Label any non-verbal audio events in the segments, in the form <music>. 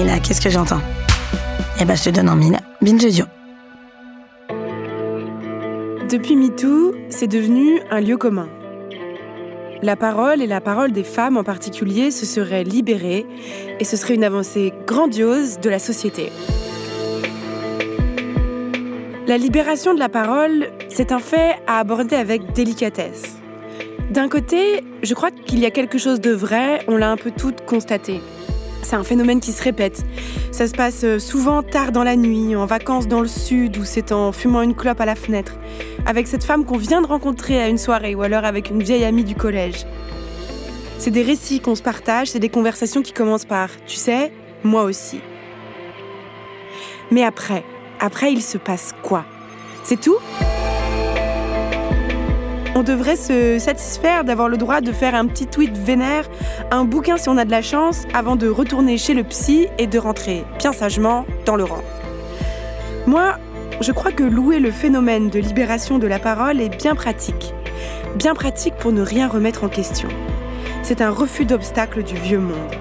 Et là, qu'est-ce que j'entends? Eh ben, je te donne en mille. Binge. Depuis MeToo, c'est devenu un lieu commun. La parole et la parole des femmes en particulier se seraient libérées et ce serait une avancée grandiose de la société. La libération de la parole, c'est un fait à aborder avec délicatesse. D'un côté, je crois qu'il y a quelque chose de vrai, on l'a un peu toutes constaté. C'est un phénomène qui se répète. Ça se passe euh, souvent tard dans la nuit, en vacances dans le sud, ou c'est en fumant une clope à la fenêtre, avec cette femme qu'on vient de rencontrer à une soirée, ou alors avec une vieille amie du collège. C'est des récits qu'on se partage, c'est des conversations qui commencent par ⁇ Tu sais, moi aussi ⁇ Mais après, après il se passe quoi? C'est tout? On devrait se satisfaire d'avoir le droit de faire un petit tweet vénère, un bouquin si on a de la chance, avant de retourner chez le psy et de rentrer bien sagement dans le rang. Moi, je crois que louer le phénomène de libération de la parole est bien pratique. Bien pratique pour ne rien remettre en question. C'est un refus d'obstacle du vieux monde.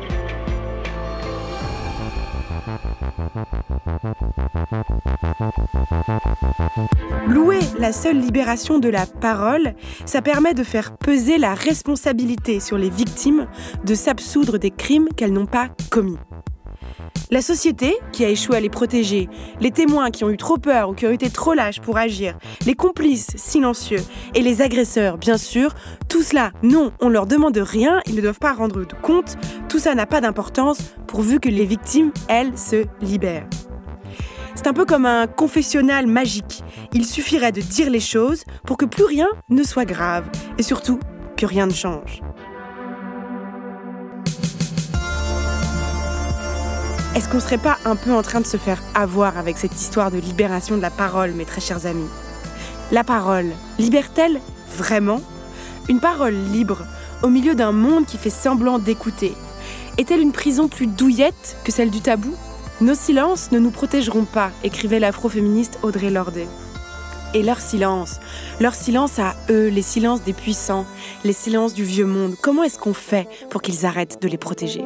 Louer la seule libération de la parole, ça permet de faire peser la responsabilité sur les victimes de s'absoudre des crimes qu'elles n'ont pas commis. La société, qui a échoué à les protéger, les témoins qui ont eu trop peur ou qui ont été trop lâches pour agir, les complices silencieux et les agresseurs, bien sûr, tout cela, non, on leur demande rien, ils ne doivent pas rendre compte, tout ça n'a pas d'importance pourvu que les victimes, elles, se libèrent. C'est un peu comme un confessionnal magique. Il suffirait de dire les choses pour que plus rien ne soit grave et surtout que rien ne change. Est-ce qu'on serait pas un peu en train de se faire avoir avec cette histoire de libération de la parole, mes très chers amis? La parole, libère-t-elle vraiment? Une parole libre, au milieu d'un monde qui fait semblant d'écouter, est-elle une prison plus douillette que celle du tabou? Nos silences ne nous protégeront pas, écrivait l'afroféministe Audrey Lordet. Et leur silence, leur silence à eux, les silences des puissants, les silences du vieux monde, comment est-ce qu'on fait pour qu'ils arrêtent de les protéger?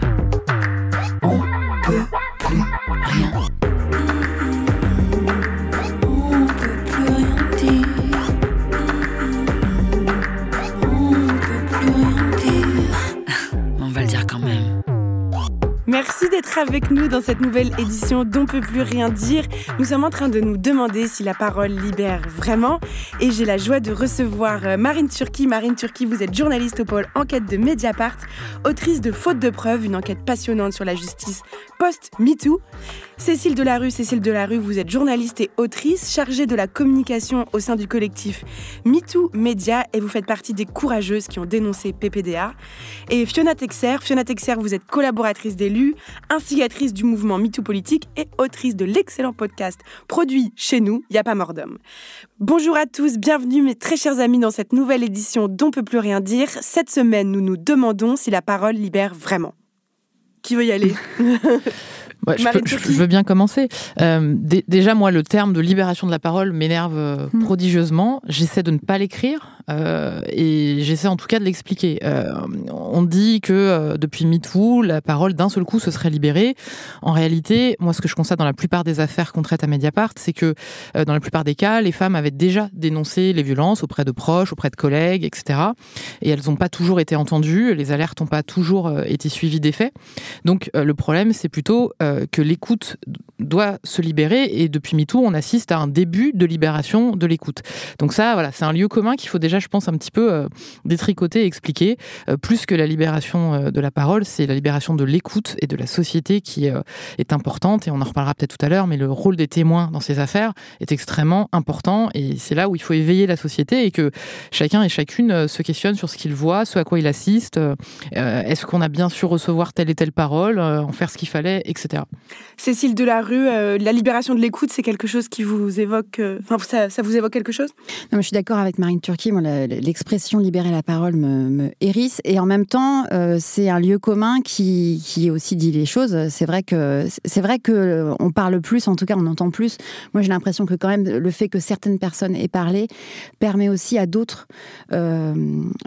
Merci d'être avec nous dans cette nouvelle édition d'On peut plus rien dire. Nous sommes en train de nous demander si la parole libère vraiment. Et j'ai la joie de recevoir euh, Marine Turki. Marine Turki, vous êtes journaliste au pôle enquête de Mediapart, autrice de Faute de preuves, une enquête passionnante sur la justice post-MeToo. Cécile Delarue, Cécile Delarue, vous êtes journaliste et autrice, chargée de la communication au sein du collectif MeToo Média et vous faites partie des courageuses qui ont dénoncé PPDA. Et Fiona Texer, Fiona Texer, vous êtes collaboratrice d'élus, instigatrice du mouvement MeToo Politique et autrice de l'excellent podcast produit chez nous, Y a pas mort d'homme. Bonjour à tous, bienvenue mes très chers amis dans cette nouvelle édition d'On peut plus rien dire. Cette semaine, nous nous demandons si la parole libère vraiment. Qui veut y aller? <laughs> Ouais, je, peux- veux bien commencer. Euh, dé- déjà, moi, le terme de libération de la parole m'énerve euh, Hmm. prodigieusement. J'essaie de ne pas l'écrire euh, et j'essaie en tout cas de l'expliquer. Euh, on dit que depuis MeToo, la parole d'un seul coup se serait libérée. En réalité, moi, ce que je constate dans la plupart des affaires qu'on traite à Mediapart, c'est que dans la plupart des cas, les femmes avaient déjà dénoncé les violences auprès de proches, auprès de collègues, etc. Et elles n'ont pas toujours été entendues. Les alertes n'ont pas toujours été suivies des faits. Donc le problème, c'est plutôt euh, que l'écoute doit se libérer et depuis MeToo, on assiste à un début de libération de l'écoute. Donc ça, voilà, c'est un lieu commun qu'il faut déjà, je pense, un petit peu euh, détricoter et expliquer. Euh, plus que la libération euh, de la parole, c'est la libération de l'écoute et de la société qui euh, est importante et on en reparlera peut-être tout à l'heure, mais le rôle des témoins dans ces affaires est extrêmement important et c'est là où il faut éveiller la société et que chacun et chacune euh, se questionne sur ce qu'il voit, ce à quoi il assiste. Euh, Est-ce qu'on a bien su recevoir telle et telle parole, euh, en faire ce qu'il fallait, etc. Cécile Delarue, euh, la libération de l'écoute, c'est quelque chose qui vous évoque, euh, enfin ça, ça, vous évoque quelque chose? Non, Je suis d'accord avec Marine Turquie, l'expression libérer la parole me, me, hérisse, et en même temps, euh, c'est un lieu commun qui, qui aussi dit les choses. C'est vrai que c'est vrai que on parle plus, en tout cas on entend plus. Moi j'ai l'impression que quand même le fait que certaines personnes aient parlé permet aussi à d'autres de,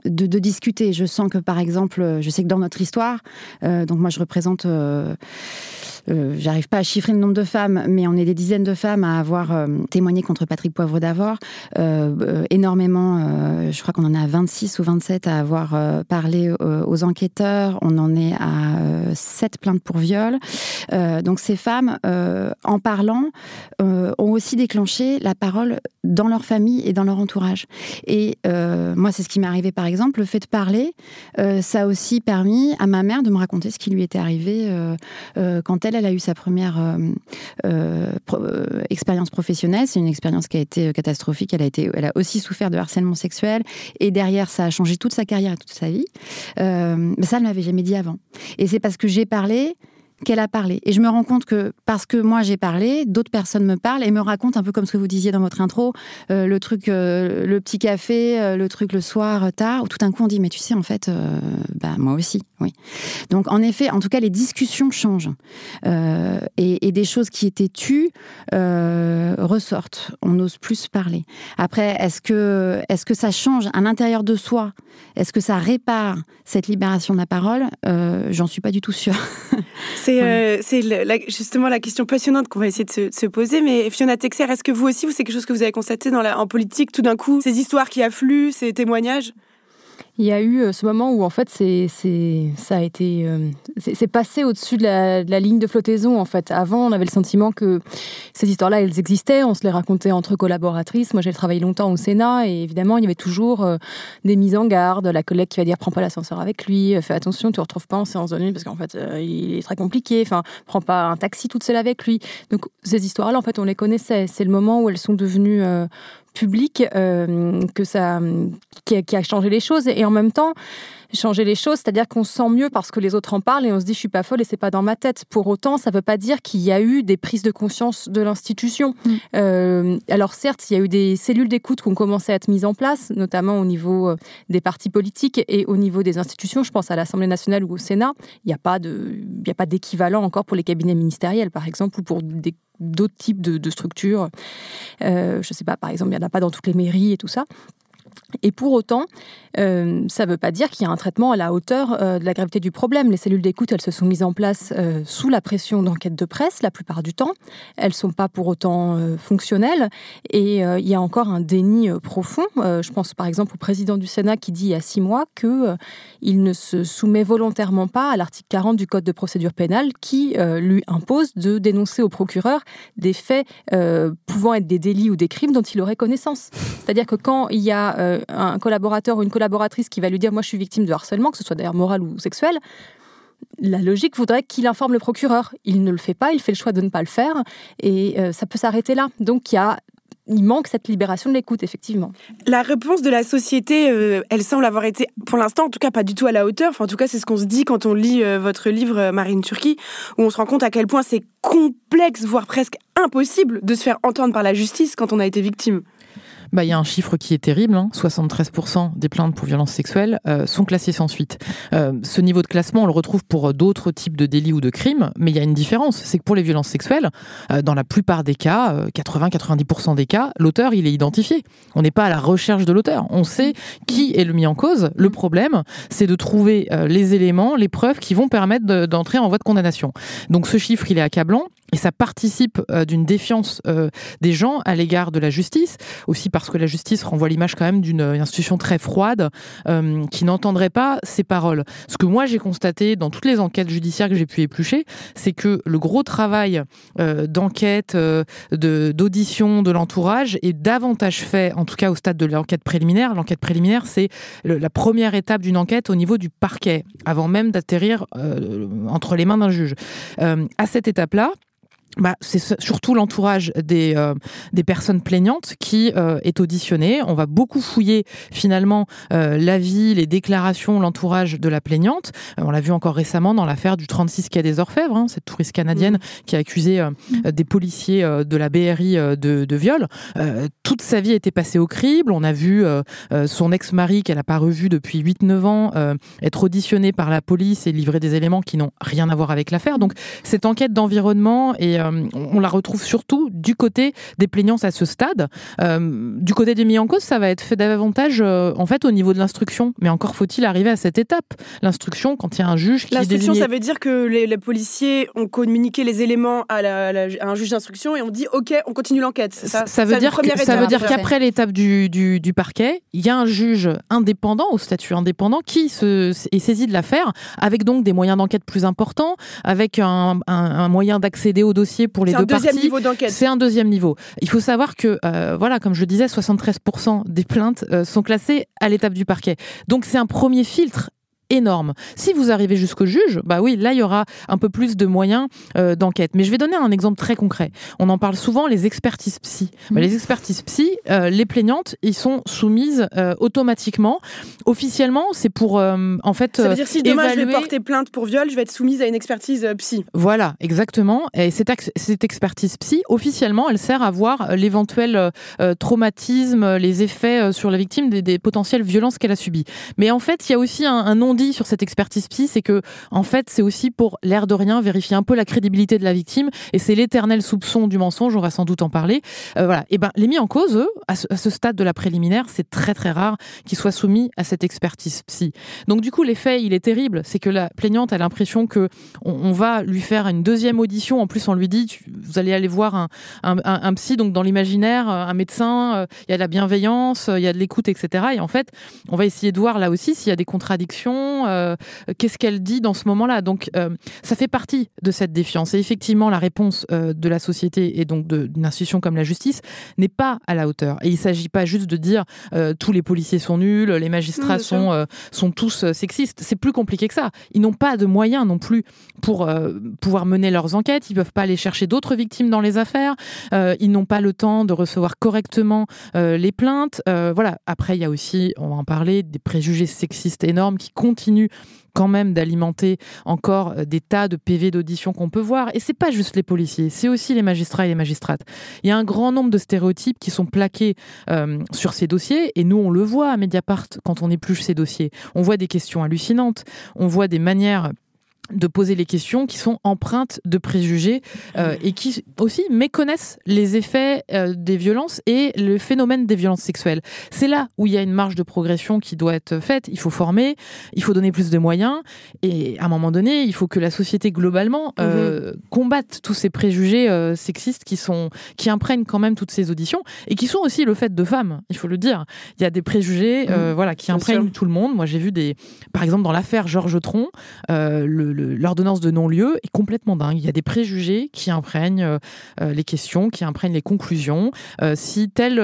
de, discuter. Je sens que par exemple, je sais que dans notre histoire, donc moi je représente euh, j'arrive pas à chiffrer le nombre de femmes, mais on est des dizaines de femmes à avoir euh, témoigné contre Patrick Poivre d'Avor. Euh, énormément, je crois qu'on en a 26 ou 27 à avoir parlé aux enquêteurs. On en est à 7 plaintes pour viol. donc ces femmes, en parlant, ont aussi déclenché la parole dans leur famille et dans leur entourage. Et moi, c'est ce qui m'est arrivé par exemple. Le fait de parler, ça a aussi permis à ma mère de me raconter ce qui lui était arrivé quand elle elle, a eu sa première euh, euh, euh, expérience professionnelle. C'est une expérience qui a été catastrophique. Elle a, été, elle a aussi souffert de harcèlement sexuel. Et derrière, ça a changé toute sa carrière et toute sa vie. mais ça, elle ne m'avait jamais dit avant. Et c'est parce que j'ai parlé qu'elle a parlé. Et je me rends compte que parce que moi j'ai parlé, d'autres personnes me parlent et me racontent un peu comme ce que vous disiez dans votre intro, euh, le truc, euh, le petit café, euh, le truc le soir tard, où tout d'un coup on dit mais tu sais en fait, bah moi aussi, oui. Donc en effet, en tout cas les discussions changent et, des choses qui étaient tues ressortent. On ose plus parler. Après, est-ce que est-ce que ça change à l'intérieur de soi? Est-ce que ça répare cette libération de la parole? J'en suis pas du tout sûre. <laughs> C'est euh, justement la question passionnante qu'on va essayer de se, poser. Mais Fiona Texer, est-ce que vous aussi, c'est quelque chose que vous avez constaté dans la, en politique, tout d'un coup, ces histoires qui affluent, ces témoignages? Il y a eu euh, ce moment où en fait c'est ça a été euh, c'est passé au-dessus de, la, ligne de flottaison en fait. Avant, on avait le sentiment que ces histoires-là, elles existaient, on se les racontait entre collaboratrices. Moi, j'ai travaillé longtemps au Sénat et évidemment, il y avait toujours euh, des mises en garde, la collègue qui va dire prends pas l'ascenseur avec lui, fais attention, tu ne retrouves pas en séance de nuit parce qu'en fait, il est très compliqué. Enfin, prends pas un taxi toute seule avec lui. Donc ces histoires-là, en fait, on les connaissait. C'est le moment où elles sont devenues public euh, que ça, qui a, qui a, changé les choses. Et en même temps, changer les choses, c'est-à-dire qu'on se sent mieux parce que les autres en parlent et on se dit je suis pas folle et c'est pas dans ma tête. Pour autant, ça veut pas dire qu'il y a eu des prises de conscience de l'institution. Mm. Euh, alors certes, il y a eu des cellules d'écoute qui ont commencé à être mises en place, notamment au niveau euh, des partis politiques et au niveau des institutions. Je pense à l'Assemblée nationale ou au Sénat. Il n'y a pas de, il y a pas d'équivalent encore pour les cabinets ministériels, par exemple, ou pour des d'autres types de, structures. Euh, je ne sais pas, par exemple, il n'y en a pas dans toutes les mairies et tout ça. Et pour autant, euh, ça ne veut pas dire qu'il y a un traitement à la hauteur euh, de la gravité du problème. Les cellules d'écoute, elles se sont mises en place euh, sous la pression d'enquête de presse la plupart du temps. Elles ne sont pas pour autant fonctionnelles. Et il y a encore un déni profond. je pense par exemple au président du Sénat qui dit il y a six mois qu'il ne se soumet volontairement pas à l'article 40 du Code de procédure pénale qui lui impose de dénoncer au procureur des faits pouvant être des délits ou des crimes dont il aurait connaissance. C'est-à-dire que quand il y a un collaborateur ou une collaboratrice qui va lui dire moi je suis victime de harcèlement, que ce soit d'ailleurs moral ou sexuel, la logique voudrait qu'il informe le procureur. Il ne le fait pas, il fait le choix de ne pas le faire, et euh, ça peut s'arrêter là. Donc il manque cette libération de l'écoute, effectivement. La réponse de la société, euh, elle semble avoir été, pour l'instant, en tout cas, pas du tout à la hauteur. En tout cas, c'est ce qu'on se dit quand on lit euh, votre livre, Marine Turquie, où on se rend compte à quel point c'est complexe, voire presque impossible de se faire entendre par la justice quand on a été victime. Bah, il y a un chiffre qui est terrible. 73% hein. des plaintes pour violences sexuelles euh, sont classées sans suite. Euh, ce niveau de classement, on le retrouve pour d'autres types de délits ou de crimes, mais il y a une différence. C'est que pour les violences sexuelles, euh, dans la plupart des cas, 80-90% des cas, l'auteur, il est identifié. On n'est pas à la recherche de l'auteur. On sait qui est le mis en cause. Le problème, c'est de trouver les éléments, les preuves qui vont permettre d'entrer en voie de condamnation. Donc ce chiffre, il est accablant. Et ça participe d'une défiance des gens à l'égard de la justice, aussi parce que la justice renvoie l'image quand même d'une institution très froide euh, qui n'entendrait pas ces paroles. Ce que moi j'ai constaté dans toutes les enquêtes judiciaires que j'ai pu éplucher, c'est que le gros travail euh, d'enquête, euh, d'audition de l'entourage est davantage fait, en tout cas au stade de l'enquête préliminaire. L'enquête préliminaire, c'est la première étape d'une enquête au niveau du parquet, avant même d'atterrir entre les mains d'un juge. à cette étape-là, bah, c'est surtout l'entourage des, euh, des personnes plaignantes qui euh, est auditionné. On va beaucoup fouiller finalement euh, l'avis, les déclarations, l'entourage de la plaignante. on l'a vu encore récemment dans l'affaire du 36 quai des Orfèvres, hein, cette touriste canadienne mmh. qui a accusé mmh. des policiers de la BRI de, de viol. toute sa vie a été passée au crible. On a vu son ex-mari qu'elle n'a pas revu depuis 8-9 ans être auditionné par la police et livrer des éléments qui n'ont rien à voir avec l'affaire. Donc cette enquête d'environnement et euh, on la retrouve surtout du côté des plaignants à ce stade. Euh, du côté des mis en cause, ça va être fait davantage euh, en fait au niveau de l'instruction. Mais encore faut-il arriver à cette étape. L'instruction, quand il y a un juge qui L'instruction, ça veut dire que les, policiers ont communiqué les éléments à, un juge d'instruction et on dit OK, on continue l'enquête. Ça, ça, veut dire ça veut dire qu'après l'étape du, du, parquet, il y a un juge indépendant, au statut indépendant, qui se, est saisi de l'affaire, avec donc des moyens d'enquête plus importants, avec un, un moyen d'accéder au dossier pour les deux parties. C'est un deuxième niveau d'enquête. C'est un deuxième niveau. Il faut savoir que, euh, voilà, comme je disais, 73% des plaintes euh, sont classées à l'étape du parquet. Donc c'est un premier filtre énorme. Si vous arrivez jusqu'au juge, bah oui, là il y aura un peu plus de moyens euh, d'enquête. Mais je vais donner un exemple très concret. On en parle souvent, les expertises psy. Bah, les expertises psy, euh, les plaignantes, ils sont soumises euh, automatiquement. Officiellement, c'est pour en fait. Ça veut dire si demain je vais porter plainte pour viol, je vais être soumise à une expertise psy. Voilà, exactement. Et cette, cette expertise psy, officiellement, elle sert à voir l'éventuel traumatisme, les effets sur la victime des, potentielles violences qu'elle a subies. Mais en fait, il y a aussi un, un non sur cette expertise psy, c'est que en fait, c'est aussi pour l'air de rien vérifier un peu la crédibilité de la victime, et c'est l'éternel soupçon du mensonge. On va sans doute en parler. Euh, voilà. Et ben, les mis en cause, eux, à ce, stade de la préliminaire, c'est très très rare qu'ils soient soumis à cette expertise psy. Donc du coup, l'effet, il est terrible. C'est que la plaignante a l'impression que on, va lui faire une deuxième audition. En plus, on lui dit, vous allez aller voir un, un, psy. Donc dans l'imaginaire, euh, un médecin, euh, il y a de la bienveillance, il y a de l'écoute, etc. Et en fait, on va essayer de voir là aussi s'il y a des contradictions euh, qu'est-ce qu'elle dit dans ce moment-là. Donc, euh, ça fait partie de cette défiance. Et effectivement, la réponse euh, de la société et donc d'une institution comme la justice n'est pas à la hauteur. Et il ne s'agit pas juste de dire tous les policiers sont nuls, les magistrats sont, sont tous sexistes. C'est plus compliqué que ça. Ils n'ont pas de moyens non plus pour pouvoir mener leurs enquêtes. Ils ne peuvent pas aller chercher d'autres victimes dans les affaires. ils n'ont pas le temps de recevoir correctement les plaintes. voilà. Après, il y a aussi, on va en parler, des préjugés sexistes énormes qui continuent continue quand même d'alimenter encore euh, des tas de PV d'audition qu'on peut voir. Et c'est pas juste les policiers, c'est aussi les magistrats et les magistrates. Il y a un grand nombre de stéréotypes qui sont plaqués euh, sur ces dossiers, et nous on le voit à Mediapart quand on épluche ces dossiers. On voit des questions hallucinantes, on voit des manières de poser les questions qui sont empreintes de préjugés euh, et qui aussi méconnaissent les effets euh, des violences et le phénomène des violences sexuelles. C'est là où il y a une marge de progression qui doit être faite. Il faut former, il faut donner plus de moyens et à un moment donné, il faut que la société globalement euh, mhm. combatte tous ces préjugés sexistes qui sont qui imprègnent quand même toutes ces auditions et qui sont aussi le fait de femmes. Il faut le dire. Il y a des préjugés, mhm. voilà, qui imprègnent tout le monde. Moi, j'ai vu des, par exemple, dans l'affaire Georges Tron, le l'ordonnance de non-lieu est complètement dingue. Il y a des préjugés qui imprègnent euh, euh, les questions, qui imprègnent les conclusions. Euh, si tel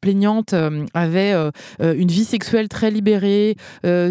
plaignante euh, avait euh, euh, une vie sexuelle très libérée,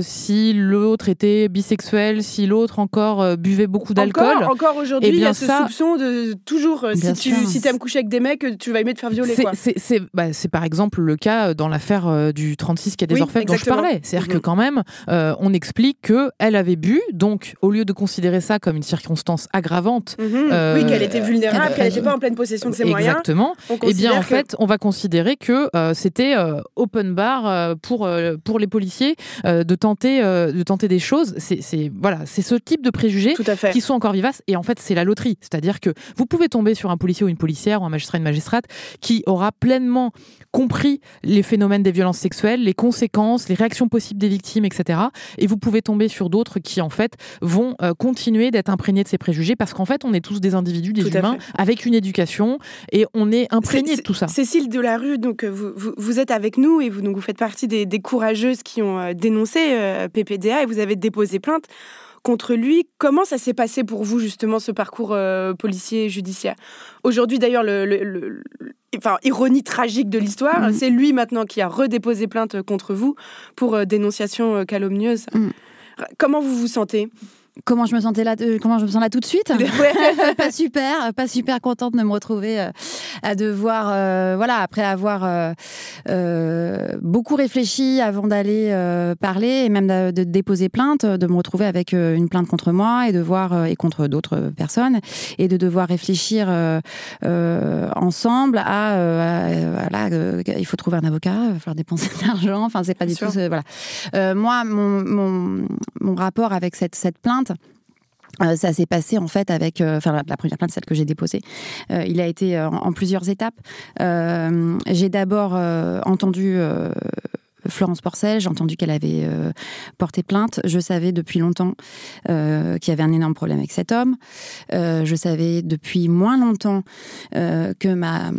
si l'autre était bisexuel, si l'autre encore buvait beaucoup d'alcool. Encore, aujourd'hui, eh il y a ce soupçon de toujours, si tu si aimes coucher avec des mecs, tu vas aimer te faire violer. C'est bah, par exemple le cas dans l'affaire du 36 qui a des oui, orfèvres dont je parlais. C'est-à-dire que mhm. quand même, on explique qu'elle avait bu, donc au lieu de considérer ça comme une circonstance aggravante. Mhm. oui, qu'elle était vulnérable, qu'elle n'était pas en pleine possession de ses moyens. Exactement. Et eh bien en fait, on va considérer que c'était euh, open bar euh, pour, pour les policiers de, tenter, de tenter des choses. C'est voilà, ce type de préjugés qui sont encore vivaces. Et en fait, c'est la loterie. C'est-à-dire que vous pouvez tomber sur un policier ou une policière ou un magistrat, une magistrate qui aura pleinement compris les phénomènes des violences sexuelles, les conséquences, les réactions possibles des victimes, etc. Et vous pouvez tomber sur d'autres qui, en fait, vont continuer d'être imprégnés de ces préjugés parce qu'en fait, on est tous des individus, des humains, avec une éducation et on est imprégné de tout ça. Cécile Delarue, donc vous, vous, êtes avec nous et vous, donc, vous faites partie des, courageuses qui ont euh, dénoncé euh, PPDA et vous avez déposé plainte contre lui. Comment ça s'est passé pour vous, justement, ce parcours euh, policier judiciaire? Aujourd'hui, d'ailleurs, le, enfin, ironie tragique de l'histoire, mm. c'est lui maintenant qui a redéposé plainte contre vous pour dénonciation calomnieuse. Mm. Comment vous vous sentez? Comment je me sentais là, comment je me sens là tout de suite. <laughs> <laughs> pas super, pas super contente de me retrouver euh, à devoir, euh, voilà, après avoir euh, beaucoup réfléchi avant d'aller parler et même de, déposer plainte, de me retrouver avec une plainte contre moi et de voir et contre d'autres personnes et de devoir réfléchir ensemble à, voilà, il faut trouver un avocat, il va falloir dépenser de l'argent. Enfin, c'est pas du tout, voilà. moi, mon, mon, mon rapport avec cette cette plainte euh, ça s'est passé en fait avec, euh, enfin la, première plainte, celle que j'ai déposée, euh, il a été en, plusieurs étapes. j'ai d'abord entendu Florence Porcel, j'ai entendu qu'elle avait porté plainte. Je savais depuis longtemps qu'il y avait un énorme problème avec cet homme. je savais depuis moins longtemps que ma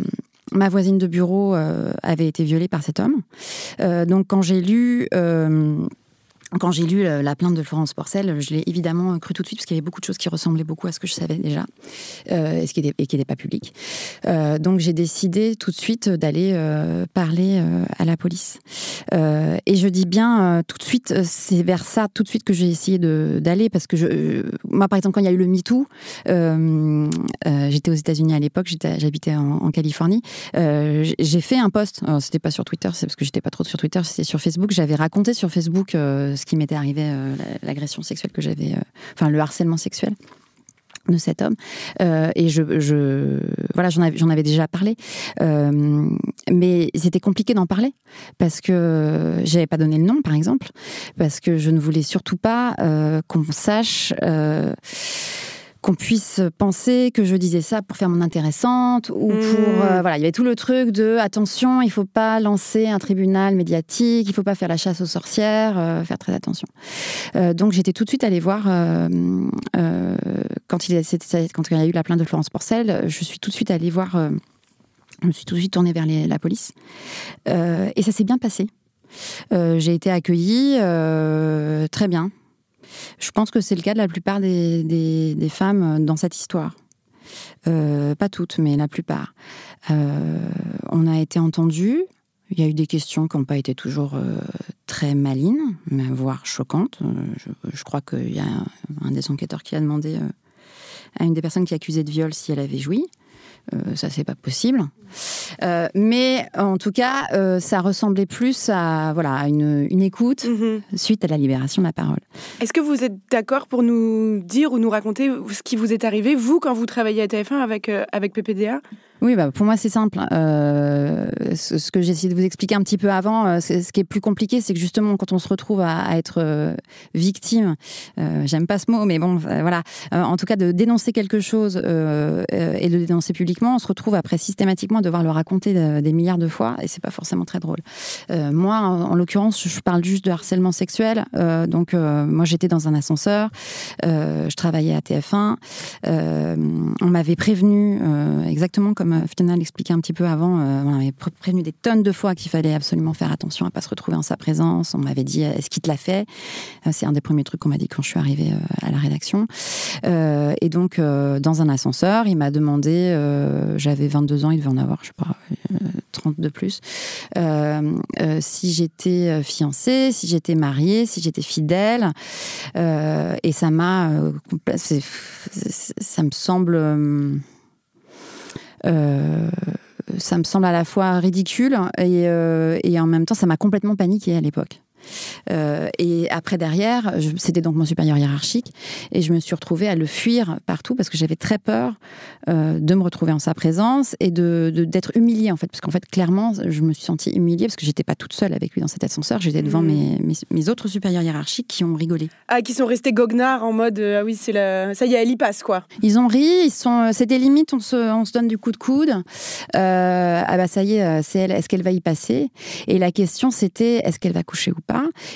ma voisine de bureau avait été violée par cet homme. donc quand j'ai lu quand j'ai lu la plainte de Florence Porcel, je l'ai évidemment cru tout de suite parce qu'il y avait beaucoup de choses qui ressemblaient beaucoup à ce que je savais déjà euh, et, ce qui n'était pas public. Euh, donc j'ai décidé tout de suite d'aller euh, parler euh, à la police. Euh, et je dis bien euh, tout de suite, c'est vers ça tout de suite que j'ai essayé d'aller parce que moi par exemple quand il y a eu le MeToo, j'étais aux États-Unis à l'époque, j'habitais en, en, Californie, j'ai fait un post. C'était pas sur Twitter, c'est parce que j'étais pas trop sur Twitter, c'était sur Facebook. J'avais raconté sur Facebook ce qui m'était arrivé, euh, l'agression sexuelle que j'avais, euh, enfin le harcèlement sexuel de cet homme. Euh, et je, voilà j'en avais déjà parlé. Mais c'était compliqué d'en parler parce que j'avais pas donné le nom par exemple parce que je ne voulais surtout pas qu'on sache qu'on puisse penser que je disais ça pour faire mon intéressante ou pour mmh. euh, voilà il y avait tout le truc de attention il faut pas lancer un tribunal médiatique il faut pas faire la chasse aux sorcières euh, faire très attention. Euh, donc j'étais tout de suite allée voir quand il quand il y a eu la plainte de Florence Porcel je suis tout de suite allée voir je me suis tout de suite tournée vers la police. Et ça s'est bien passé. J'ai été accueillie très bien je pense que c'est le cas de la plupart des, femmes dans cette histoire. Euh, pas toutes, mais la plupart. Euh, on a été entendues. Il y a eu des questions qui n'ont pas été toujours euh, très malines, voire choquantes. Je, crois qu'il y a un, des enquêteurs qui a demandé à une des personnes qui accusait de viol si elle avait joui. Euh, ça, c'est pas possible. Euh, mais en tout cas, euh, ça ressemblait plus à voilà une, une écoute mhm. suite à la libération de la parole. Est-ce que vous êtes d'accord pour nous dire ou nous raconter ce qui vous est arrivé, vous, quand vous travaillez à TF1 avec, avec PPDA oui, bah, pour moi, c'est simple. Euh, ce, que j'ai essayé de vous expliquer un petit peu avant, euh, ce qui est plus compliqué, c'est que justement, quand on se retrouve à, être euh, victime, j'aime pas ce mot, mais bon, voilà, en tout cas, de dénoncer quelque chose et de le dénoncer publiquement, on se retrouve après systématiquement à devoir le raconter des milliards de fois, et c'est pas forcément très drôle. moi, en, l'occurrence, je parle juste de harcèlement sexuel. donc, moi, j'étais dans un ascenseur, je travaillais à TF1, on m'avait prévenu exactement comme comme Fiona l'expliquait un petit peu avant, euh, on avait prévenu des tonnes de fois qu'il fallait absolument faire attention à pas se retrouver en sa présence. On m'avait dit est-ce qu'il te l'a fait? Euh, C'est un des premiers trucs qu'on m'a dit quand je suis arrivée euh, à la rédaction. et donc dans un ascenseur, il m'a demandé, j'avais 22 ans, il devait en avoir, je sais pas, 30 de plus, si j'étais fiancée, si j'étais mariée, si j'étais fidèle. et ça m'a, ça me semble euh, ça me semble à la fois ridicule et, euh, et en même temps, ça m'a complètement paniqué à l'époque. Euh, et après, derrière, c'était donc mon supérieur hiérarchique, et je me suis retrouvée à le fuir partout parce que j'avais très peur euh, de me retrouver en sa présence et de d'être humiliée en fait, parce qu'en fait, clairement, je me suis sentie humiliée parce que j'étais pas toute seule avec lui dans cet ascenseur, j'étais devant mmh. mes, mes, autres supérieurs hiérarchiques qui ont rigolé. Ah, qui sont restés goguenards en mode euh, ah oui, c'est la... ça y est, elle y passe quoi. Ils ont ri, ils sont, c'était limite, on se, on se donne du coup de coude. ah bah ça y est, c'est elle, est-ce qu'elle va y passer? Et la question c'était est-ce qu'elle va coucher ou pas?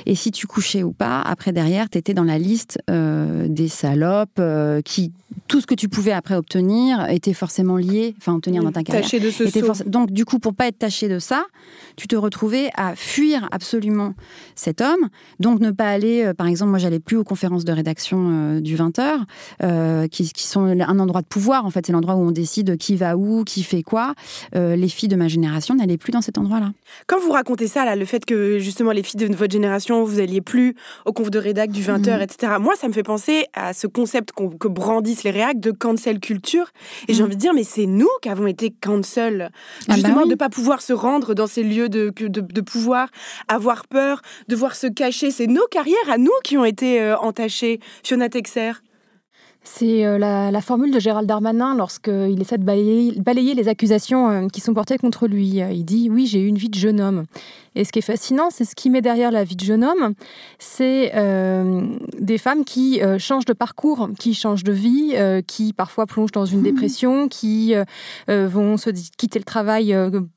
Et si tu couchais ou pas, après derrière, tu étais dans la liste euh, des salopes euh, qui tout ce que tu pouvais après obtenir était forcément lié, enfin obtenir dans ta carrière. Taché de ce Donc du coup, pour pas être taché de ça, tu te retrouvais à fuir absolument cet homme. Donc ne pas aller, euh, par exemple, moi j'allais plus aux conférences de rédaction du 20h, qui, qui, sont un endroit de pouvoir en fait, c'est l'endroit où on décide qui va où, qui fait quoi. les filles de ma génération n'allaient plus dans cet endroit-là. Quand vous racontez ça, là, le fait que justement les filles de votre votre génération, vous alliez plus au conf de rédac du 20h, Mhm. etc. Moi, ça me fait penser à ce concept que brandissent les réacs de cancel culture. Et j'ai Mhm. envie de dire, mais c'est nous qui avons été cancel. Ah bah Justement, oui. de ne pas pouvoir se rendre dans ces lieux de, que- de, de pouvoir, avoir peur, devoir se cacher. C'est nos carrières à nous qui ont été euh, entachées. Fiona Texer. C'est euh, la, la formule de Gérald Darmanin lorsqu'il essaie de balayer, balayer les accusations euh, qui sont portées contre lui. Euh, Il dit Oui, j'ai eu une vie de jeune homme. Et ce qui est fascinant, c'est ce qui met derrière la vie de jeune homme c'est euh, des femmes qui euh, changent de parcours, qui changent de vie, euh, qui parfois plongent dans une dépression, qui vont se quitter le travail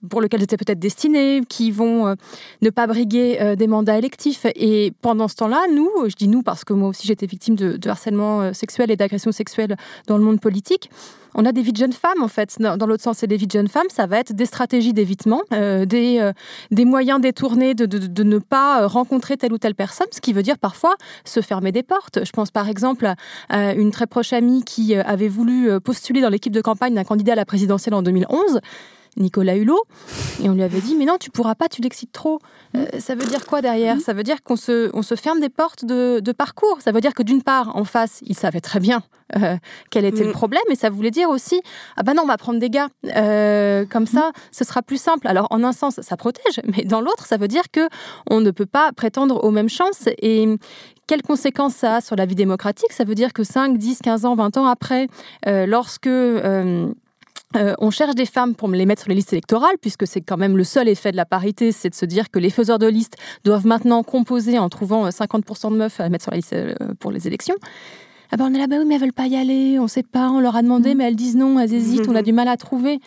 pour lequel elles étaient peut-être destinées, qui vont ne pas briguer des mandats électifs. Et pendant ce temps-là, nous, je dis nous parce que moi aussi j'étais victime de, de harcèlement sexuel et d'agression sexuelle dans le monde politique. On a des vies de jeunes femmes, en fait. Dans, l'autre sens, c'est des vies de jeunes femmes. Ça va être des stratégies d'évitement, euh, des, euh, des moyens détournés de, de- de ne pas euh, rencontrer telle ou telle personne, ce qui veut dire parfois se fermer des portes. Je pense par exemple à une très proche amie qui avait voulu postuler dans l'équipe de campagne d'un candidat à la présidentielle en 2011. Nicolas Hulot, <laughs> et on lui avait dit mais non tu pourras pas, tu l'excites trop. Euh, ça veut dire quoi derrière? Ça veut dire qu'on se, on se ferme des portes de, de parcours. Ça veut dire que d'une part en face il savait très bien euh, quel était Mm. le problème, et ça voulait dire aussi ah ben non on va prendre des gars. Euh, comme ça ce sera plus simple. Alors en un sens ça protège, mais dans l'autre ça veut dire que on ne peut pas prétendre aux mêmes chances. Et quelles conséquences ça a sur la vie démocratique? Ça veut dire que 5, 10, 15 ans, 20 ans après, euh, lorsque euh, euh, on cherche des femmes pour les mettre sur les listes électorales, puisque c'est quand même le seul effet de la parité, c'est de se dire que les faiseurs de listes doivent maintenant composer en trouvant euh, 50% de meufs à mettre sur la liste euh, pour les élections. Ah ben on est là, bah oui, mais elles veulent pas y aller, on sait pas, on leur a demandé, mais elles disent non, elles hésitent, on a du mal à trouver.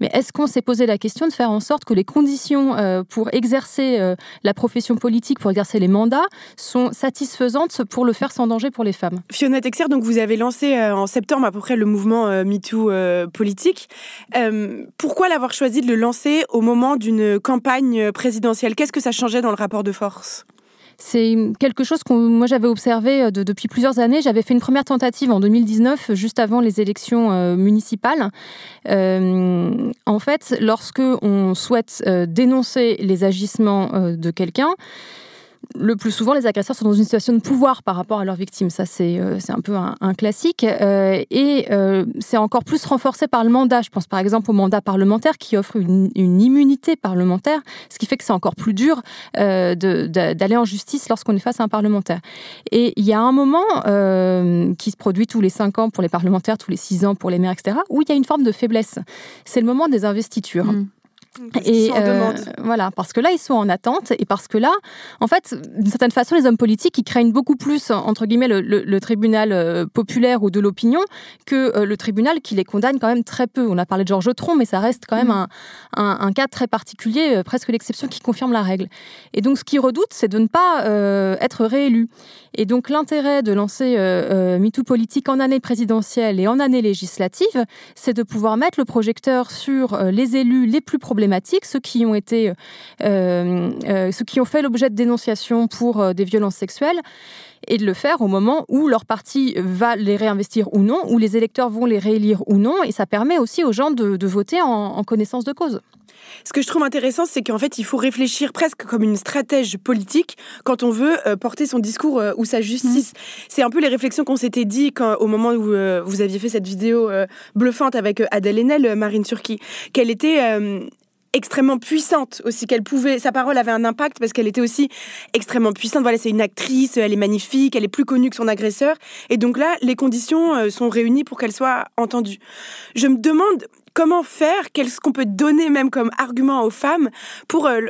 Mais est-ce qu'on s'est posé la question de faire en sorte que les conditions euh, pour exercer euh, la profession politique, pour exercer les mandats, sont satisfaisantes pour le faire sans danger pour les femmes? Fiona Texer, donc vous avez lancé euh, en septembre à peu près le mouvement euh, MeToo euh, politique. Pourquoi l'avoir choisi de le lancer au moment d'une campagne présidentielle? Qu'est-ce que ça changeait dans le rapport de force? C'est quelque chose que moi j'avais observé euh, de- depuis plusieurs années. J'avais fait une première tentative en 2019, juste avant les élections euh, municipales. Euh, en fait, lorsque on souhaite euh, dénoncer les agissements euh, de quelqu'un, le plus souvent, les agresseurs sont dans une situation de pouvoir par rapport à leurs victimes. Ça, c'est euh, un peu un, classique. Euh, et euh, c'est encore plus renforcé par le mandat. Je pense par exemple au mandat parlementaire qui offre une, immunité parlementaire, ce qui fait que c'est encore plus dur d'aller en justice lorsqu'on est face à un parlementaire. Et il y a un moment qui se produit tous les cinq ans pour les parlementaires, tous les six ans pour les maires, etc., où il y a une forme de faiblesse. C'est le moment des investitures. Mm. Parce sont en euh, voilà, parce que là, ils sont en attente et parce que là, en fait, d'une certaine façon, les hommes politiques, ils craignent beaucoup plus, entre guillemets, le, le- le tribunal euh, populaire ou de l'opinion que euh, le tribunal qui les condamne quand même très peu. On a parlé de Georges Tron, mais ça reste quand même un, un- un cas très particulier, presque l'exception qui confirme la règle. Et donc, ce qu'ils redoutent, c'est de ne pas être réélu. Et donc, l'intérêt de lancer MeToo politique en année présidentielle et en année législative, c'est de pouvoir mettre le projecteur sur les élus les plus problématiques, ceux qui ont été, euh, euh, ceux qui ont fait l'objet de dénonciations pour euh, des violences sexuelles, et de le faire au moment où leur parti va les réinvestir ou non, où les électeurs vont les réélire ou non, et ça permet aussi aux gens de, de voter en, en connaissance de cause. Ce que je trouve intéressant, c'est qu'en fait, il faut réfléchir presque comme une stratège politique quand on veut euh, porter son discours euh, ou sa justice. C'est un peu les réflexions qu'on s'était dit quand, au moment où euh, vous aviez fait cette vidéo bluffante avec Adèle Haenel, Marine Turki, qu'elle était extrêmement puissante aussi, qu'elle pouvait, sa parole avait un impact parce qu'elle était aussi extrêmement puissante. Voilà, c'est une actrice, elle est magnifique, elle est plus connue que son agresseur. Et donc là, les conditions euh, sont réunies pour qu'elle soit entendue. Je me demande comment faire, qu'est-ce qu'on peut donner même comme argument aux femmes pour euh,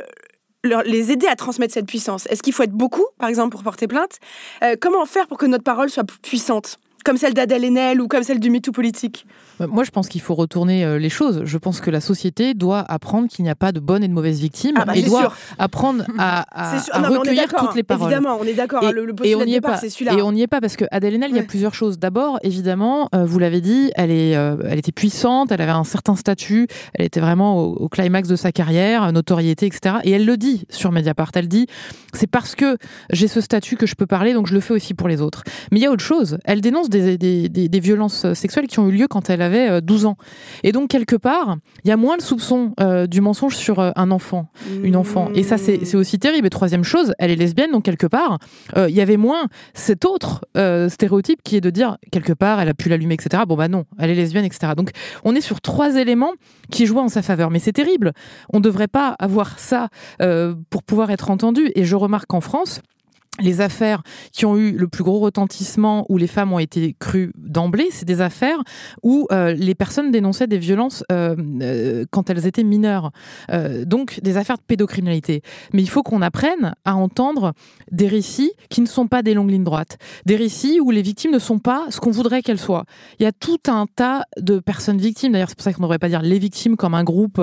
les aider à transmettre cette puissance? Est-ce qu'il faut être beaucoup, par exemple, pour porter plainte? Euh, Comment faire pour que notre parole soit puissante comme celle d'Adèle Haenel ou comme celle du MeToo politique? Moi, je pense qu'il faut retourner euh, les choses. Je pense que la société doit apprendre qu'il n'y a pas de bonnes et de mauvaises victimes Ah bah, et doit sûr. apprendre à, <laughs> à- sûr. à Non, mais on est recueillir toutes les paroles. Évidemment, on est d'accord. hein, le, le et on n'y est pas. c'est celui-là. Et on n'y est pas parce que Adèle Haenel, il y a plusieurs choses. D'abord, évidemment, euh, vous l'avez dit, elle est, euh, elle était puissante, elle avait un certain statut, elle était vraiment au, au climax de sa carrière, notoriété, etc. Et elle le dit sur Mediapart. Elle dit, c'est parce que j'ai ce statut que je peux parler, donc je le fais aussi pour les autres. Mais il y a autre chose. Elle dénonce des, des, des, violences sexuelles qui ont eu lieu quand elle avait 12 ans. Et donc, quelque part, il y a moins le soupçon du mensonge sur un enfant, une enfant. Et ça, c'est aussi terrible. Et troisième chose, elle est lesbienne, donc quelque part, il y avait moins cet autre stéréotype qui est de dire, quelque part, elle a pu l'allumer, etc. Bon, bah non, elle est lesbienne, etc. Donc, on est sur trois éléments qui jouent en sa faveur. Mais c'est terrible. On ne devrait pas avoir ça pour pouvoir être entendu. Et je remarque qu'en France, les affaires qui ont eu le plus gros retentissement, où les femmes ont été crues d'emblée, c'est des affaires où euh, les personnes dénonçaient des violences euh, euh, quand elles étaient mineures. donc des affaires de pédocriminalité. Mais il faut qu'on apprenne à entendre des récits qui ne sont pas des longues lignes droites. Des récits où les victimes ne sont pas ce qu'on voudrait qu'elles soient. Il y a tout un tas de personnes victimes. D'ailleurs, c'est pour ça qu'on ne devrait pas dire les victimes comme un groupe,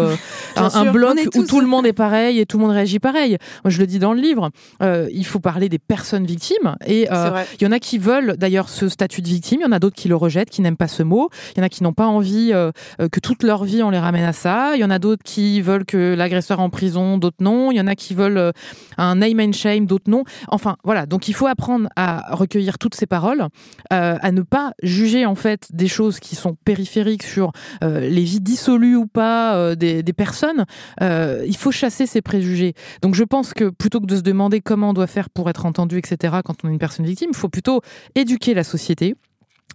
un, bloc où tout le monde est pareil et tout le monde réagit pareil. Moi, je le dis dans le livre. il faut parler des personnes victimes. Et euh, il y en a qui veulent d'ailleurs ce statut de victime, il y en a d'autres qui le rejettent, qui n'aiment pas ce mot. Il y en a qui n'ont pas envie euh, euh, que toute leur vie on les ramène à ça. Il y en a d'autres qui veulent que l'agresseur en prison, d'autres non. Il y en a qui veulent un name and shame, d'autres non. Enfin voilà, donc il faut apprendre à recueillir toutes ces paroles, à ne pas juger en fait des choses qui sont périphériques sur les vies dissolues ou pas des, des, personnes. il faut chasser ces préjugés. Donc je pense que plutôt que de se demander comment on doit faire pour être entendu, etc., quand on est une personne victime, il faut plutôt éduquer la société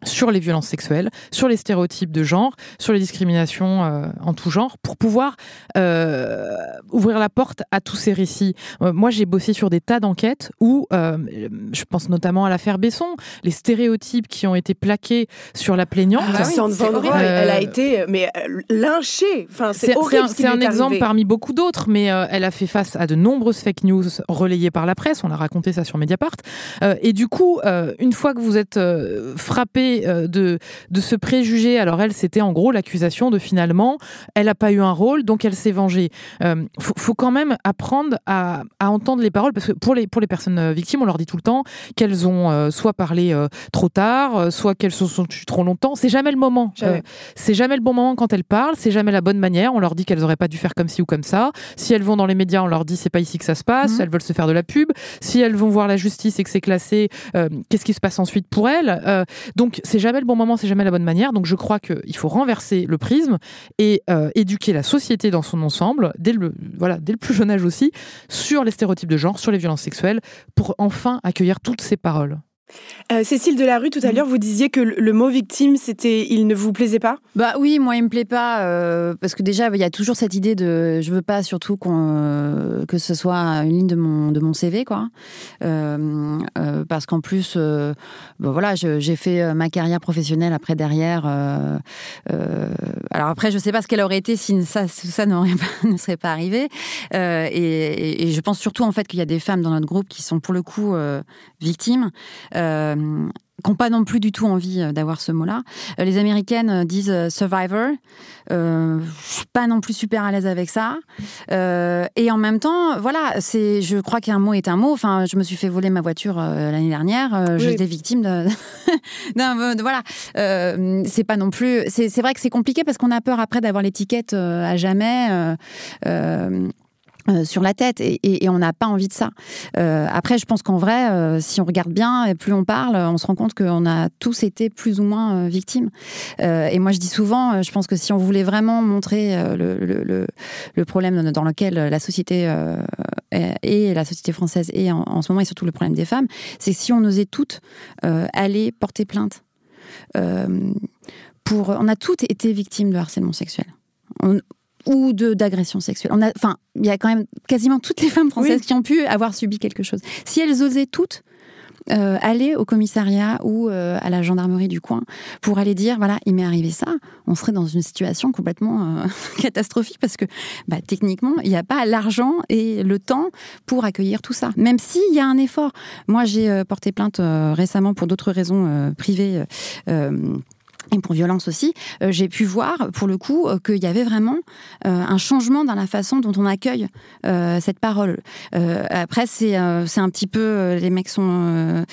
sur les violences sexuelles, sur les stéréotypes de genre, sur les discriminations euh, en tout genre, pour pouvoir euh, ouvrir la porte à tous ces récits. Euh, moi, j'ai bossé sur des tas d'enquêtes où, je pense notamment à l'affaire Besson, les stéréotypes qui ont été plaqués sur la plaignante. Ah, elle a été mais lynchée. Enfin, c'est horrible. C'est un, exemple parmi beaucoup d'autres, mais elle a fait face à de nombreuses fake news relayées par la presse. On a raconté ça sur Mediapart. et du coup, une fois que vous êtes frappé euh, de, de ce préjugé. Alors elle, c'était en gros l'accusation de finalement, elle n'a pas eu un rôle, donc elle s'est vengée. Euh, faut, quand même apprendre à, entendre les paroles, parce que pour les, pour les personnes euh, victimes, on leur dit tout le temps qu'elles ont soit parlé trop tard, soit qu'elles se sont tuées trop longtemps. C'est jamais le moment. c'est jamais le bon moment quand elles parlent, c'est jamais la bonne manière. On leur dit qu'elles n'auraient pas dû faire comme ci ou comme ça. Si elles vont dans les médias, on leur dit c'est pas ici que ça se passe, mhm. elles veulent se faire de la pub. Si elles vont voir la justice et que c'est classé, qu'est-ce qui se passe ensuite pour elles Donc c'est jamais le bon moment, c'est jamais la bonne manière. Donc je crois qu'il faut renverser le prisme et euh, éduquer la société dans son ensemble, dès le, voilà, dès le plus jeune âge aussi, sur les stéréotypes de genre, sur les violences sexuelles, pour enfin accueillir toutes ces paroles. Euh, Cécile Delarue, tout à mm. l'heure, vous disiez que le, mot victime, c'était, il ne vous plaisait pas Bah oui, moi, il me plaît pas euh, parce que déjà, il y a toujours cette idée de, je veux pas surtout euh, que ce soit une ligne de mon de mon CV, quoi. parce qu'en plus, bon, voilà, j'ai fait ma carrière professionnelle après derrière. alors après, je sais pas ce qu'elle aurait été si ça, ça <laughs> ne serait pas arrivé. Et, et, je pense surtout en fait qu'il y a des femmes dans notre groupe qui sont pour le coup victimes euh, qui n'ont pas non plus du tout envie euh, d'avoir ce mot-là. Euh, les Américaines disent survivor. Euh, je suis pas non plus super à l'aise avec ça. et en même temps, voilà, c'est, je crois qu'un mot est un mot. Enfin, je me suis fait voler ma voiture l'année dernière. J'étais victime de, <laughs> de voilà. c'est pas non plus. C'est vrai que c'est compliqué parce qu'on a peur après d'avoir l'étiquette à jamais. Euh, sur la tête et, on n'a pas envie de ça. Euh, après, je pense qu'en vrai, euh, si on regarde bien et plus on parle, on se rend compte qu'on a tous été plus ou moins victimes. et moi, je dis souvent, je pense que si on voulait vraiment montrer le, problème dans lequel la société et la société française est en, ce moment, et surtout le problème des femmes, c'est si on osait toutes aller porter plainte. pour, on a toutes été victimes de harcèlement sexuel. Ou de d'agression sexuelle. On a, enfin, il y a quand même quasiment toutes les femmes françaises qui ont pu avoir subi quelque chose. Si elles osaient toutes euh, aller au commissariat ou euh, à la gendarmerie du coin pour aller dire voilà il m'est arrivé ça, on serait dans une situation complètement euh, <laughs> catastrophique parce que bah, techniquement il n'y a pas l'argent et le temps pour accueillir tout ça. Même s'il y a un effort. Moi j'ai porté plainte récemment pour d'autres raisons privées et pour violence aussi, euh, j'ai pu voir pour le coup euh, qu'il y avait vraiment euh, un changement dans la façon dont on accueille cette parole. après, c'est un petit peu les mecs sont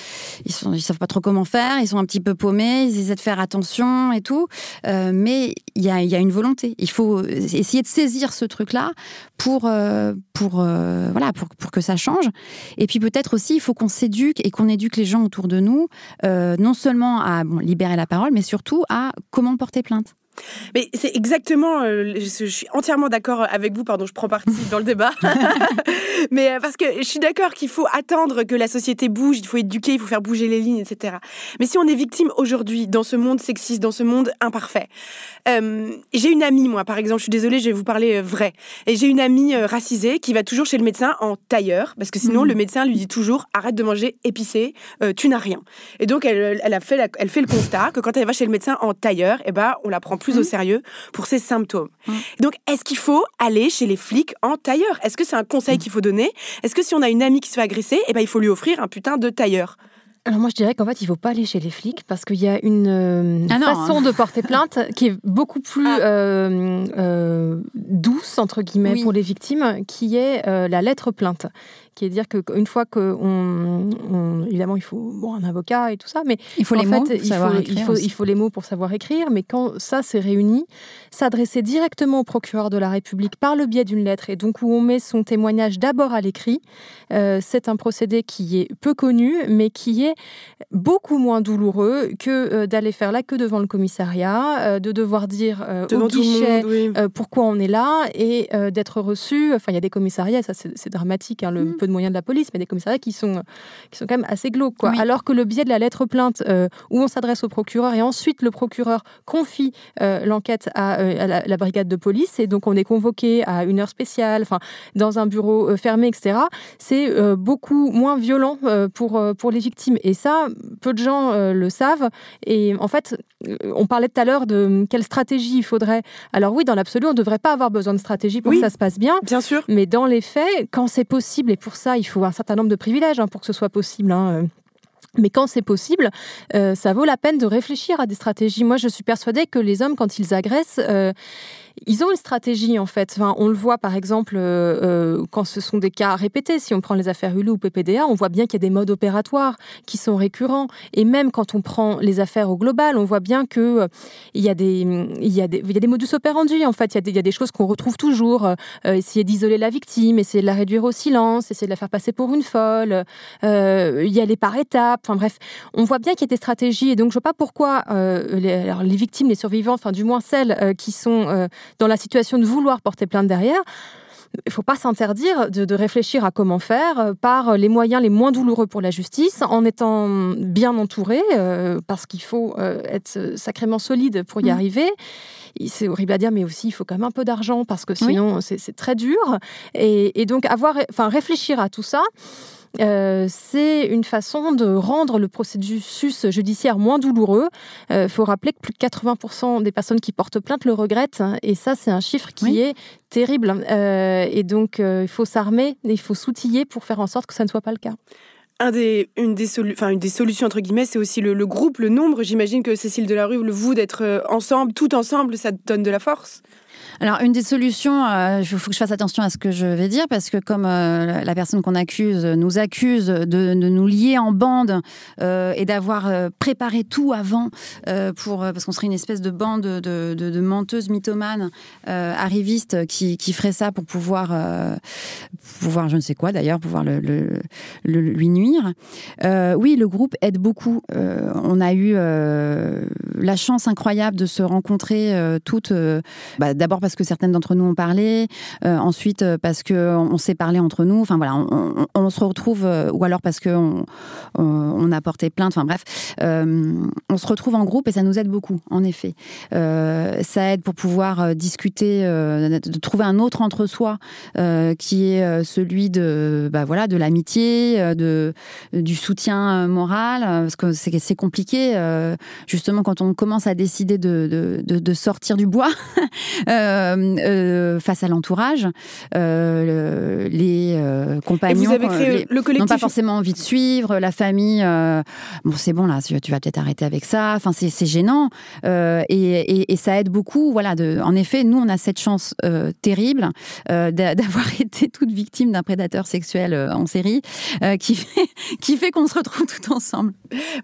ils sont ils savent pas trop comment faire, ils sont un petit peu paumés, ils essaient de faire attention et tout, mais il y a, y a une volonté. Il faut essayer de saisir ce truc là pour pour voilà pour pour que ça change. Et puis peut-être aussi il faut qu'on s'éduque et qu'on éduque les gens autour de nous, non seulement à libérer la parole, mais surtout à comment porter plainte. Mais c'est exactement, euh, je, suis entièrement d'accord avec vous, pardon, je prends parti dans le débat, <laughs> mais euh, parce que je suis d'accord qu'il faut attendre que la société bouge, il faut éduquer, il faut faire bouger les lignes, etc. Mais si on est victime aujourd'hui, dans ce monde sexiste, dans ce monde imparfait, euh, j'ai une amie, moi, par exemple, je suis désolée, je vais vous parler vrai, et j'ai une amie racisée qui va toujours chez le médecin en tailleur, parce que sinon, mhm. le médecin lui dit toujours, arrête de manger épicé, tu n'as rien. Et donc, elle, elle, a fait elle fait le constat que quand elle va chez le médecin en tailleur, eh ben, on la prend plus au mmh. sérieux pour ses symptômes. Mmh. Donc, est-ce qu'il faut aller chez les flics en tailleur? Est-ce que c'est un conseil mmh. qu'il faut donner? Est-ce que si on a une amie qui se fait agresser, eh ben, il faut lui offrir un putain de tailleur? Alors moi je dirais qu'en fait il faut pas aller chez les flics parce qu'il y a une euh, ah façon de porter plainte qui est beaucoup plus ah. euh, euh, douce entre guillemets pour les victimes qui est la lettre plainte qui est dire qu'une fois que on, évidemment il faut bon un avocat et tout ça, mais il faut les mots, pour il, faut, il, faut, il faut les mots pour savoir écrire, mais quand ça s'est réuni, s'adresser directement au procureur de la République par le biais d'une lettre et donc où on met son témoignage d'abord à l'écrit, euh, c'est un procédé qui est peu connu, mais qui est beaucoup moins douloureux que euh, d'aller faire la queue devant le commissariat, euh, de devoir dire au guichet pourquoi on est là et d'être reçu. Enfin, il y a des commissariats, ça c'est dramatique, hein, le mm. Peu de moyens de la police, mais des commissariats qui sont, qui sont quand même assez glauques. Quoi. Alors que le biais de la lettre plainte, euh, où on s'adresse au procureur et ensuite le procureur confie euh, l'enquête à, euh, la, brigade de police, et donc on est convoqué à une heure spéciale, enfin dans un bureau fermé, etc. C'est beaucoup moins violent pour, pour les victimes. Et ça, peu de gens le savent. Et en fait, on parlait tout à l'heure de quelle stratégie il faudrait. Alors oui, dans l'absolu, on ne devrait pas avoir besoin de stratégie pour que ça se passe bien. Bien sûr. Mais dans les faits, quand c'est possible et pour ça, il faut un certain nombre de privilèges hein, pour que ce soit possible. Hein, euh. Mais quand c'est possible, euh, ça vaut la peine de réfléchir à des stratégies. Moi, je suis persuadée que les hommes, quand ils agressent, euh, ils ont une stratégie en fait. On le voit par exemple euh, euh, quand ce sont des cas répétés. Si on prend les affaires Hulu ou PPDA, on voit bien qu'il y a des modes opératoires qui sont récurrents. Et même quand on prend les affaires au global, on voit bien que euh, il y a des il y a il y a des modus operandi en fait. Il y a des, il y a des choses qu'on retrouve toujours. essayer d'isoler la victime, essayer de la réduire au silence, essayer de la faire passer pour une folle. y aller par étapes. Enfin bref, on voit bien qu'il y a des stratégies. Et donc je vois pas pourquoi les, les victimes, les survivants, enfin du moins celles qui sont dans la situation de vouloir porter plainte derrière, il ne faut pas s'interdire de, réfléchir à comment faire euh, par les moyens les moins douloureux pour la justice, en étant bien entouré, euh, parce qu'il faut euh, être sacrément solide pour y mmh. arriver. C'est horrible à dire, mais aussi il faut quand même un peu d'argent, parce que sinon c'est très dur. Et, et, donc avoir, enfin réfléchir à tout ça. Euh, c'est une façon de rendre le processus judiciaire moins douloureux. Il euh, faut rappeler que plus de 80% des personnes qui portent plainte le regrettent, hein, et ça, c'est un chiffre qui est terrible. Euh, et donc, il faut s'armer, il faut s'outiller pour faire en sorte que ça ne soit pas le cas. Un des, une, des une des solutions, entre guillemets, c'est aussi le, le, groupe, le nombre. J'imagine que Cécile Delarue, le vous d'être ensemble, tout ensemble, ça donne de la force? Alors, une des solutions, il euh, faut que je fasse attention à ce que je vais dire, parce que comme euh, la personne qu'on accuse nous accuse de, nous lier en bande euh, et d'avoir préparé tout avant, pour, parce qu'on serait une espèce de bande de, menteuses mythomanes, arrivistes, qui, qui ferait ça pour pouvoir, pouvoir, je ne sais quoi d'ailleurs, pouvoir le, lui nuire. oui, le groupe aide beaucoup. on a eu la chance incroyable de se rencontrer toutes, bah, d'abord parce que certaines d'entre nous ont parlé, euh, ensuite euh, parce que on s'est parlé entre nous. Enfin voilà, on, se retrouve, euh, ou alors parce que on, a porté plainte. Enfin bref, on se retrouve en groupe et ça nous aide beaucoup, en effet. ça aide pour pouvoir discuter, de trouver un autre entre-soi qui est celui de, bah voilà, de l'amitié, de du soutien moral, parce que c'est compliqué, justement, quand on commence à décider de, de, de, sortir du bois <laughs> face à l'entourage, les compagnons vous avez créé le collectif... n'ont pas forcément envie de suivre, la famille, bon, c'est bon, là, tu vas peut-être arrêter avec ça, enfin, c'est gênant, et, et, ça aide beaucoup, voilà, de, en effet, nous, on a cette chance terrible <laughs> d'avoir été toute victime d'un prédateur sexuel euh, en série, euh, qui fait, <laughs> qui fait qu'on se retrouve tout ensemble.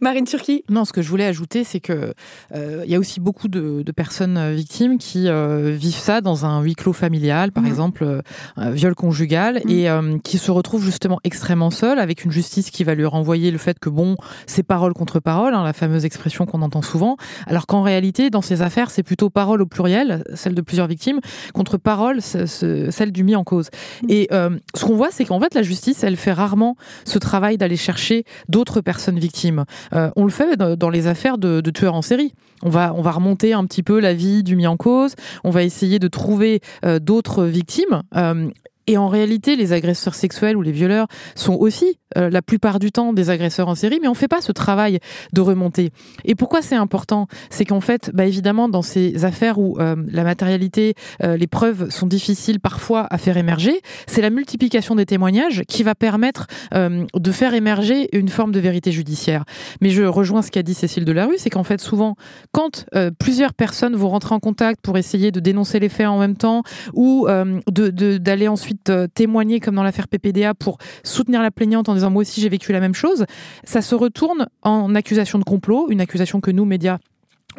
Marine Turquie? Non, ce que je voulais ajouter, c'est que euh, il y a aussi beaucoup de, personnes victimes qui vivent ça dans un huis clos familial, par mmh. exemple, un viol conjugal, mmh. et qui se retrouvent justement extrêmement seules, avec une justice qui va lui renvoyer le fait que, bon, c'est parole contre parole, hein, la fameuse expression qu'on entend souvent, alors qu'en réalité, dans ces affaires, c'est plutôt parole au pluriel, celle de plusieurs victimes, contre parole, celle du mis en cause. Mmh. Et ce qu'on voit, c'est qu'en fait, la justice, elle fait rarement ce travail d'aller chercher d'autres personnes victimes. Euh, on le fait dans les affaires de, tueurs en série. On va, on va remonter un petit peu la vie du mis en cause. On va essayer de trouver euh, d'autres victimes. Euh, et en réalité, les agresseurs sexuels ou les violeurs sont aussi euh, la plupart du temps des agresseurs en série, mais on ne fait pas ce travail de remontée. Et pourquoi c'est important? C'est qu'en fait, bah, évidemment, dans ces affaires où euh, la matérialité, euh, les preuves sont difficiles parfois à faire émerger, c'est la multiplication des témoignages qui va permettre de faire émerger une forme de vérité judiciaire. Mais je rejoins ce qu'a dit Cécile Delarue, c'est qu'en fait, souvent, quand plusieurs personnes vont rentrer en contact pour essayer de dénoncer les faits en même temps ou d'aller de, ensuite euh, témoigner comme dans l'affaire PPDA pour soutenir la plaignante en disant moi aussi j'ai vécu la même chose, ça se retourne en accusation de complot, une accusation que nous, médias,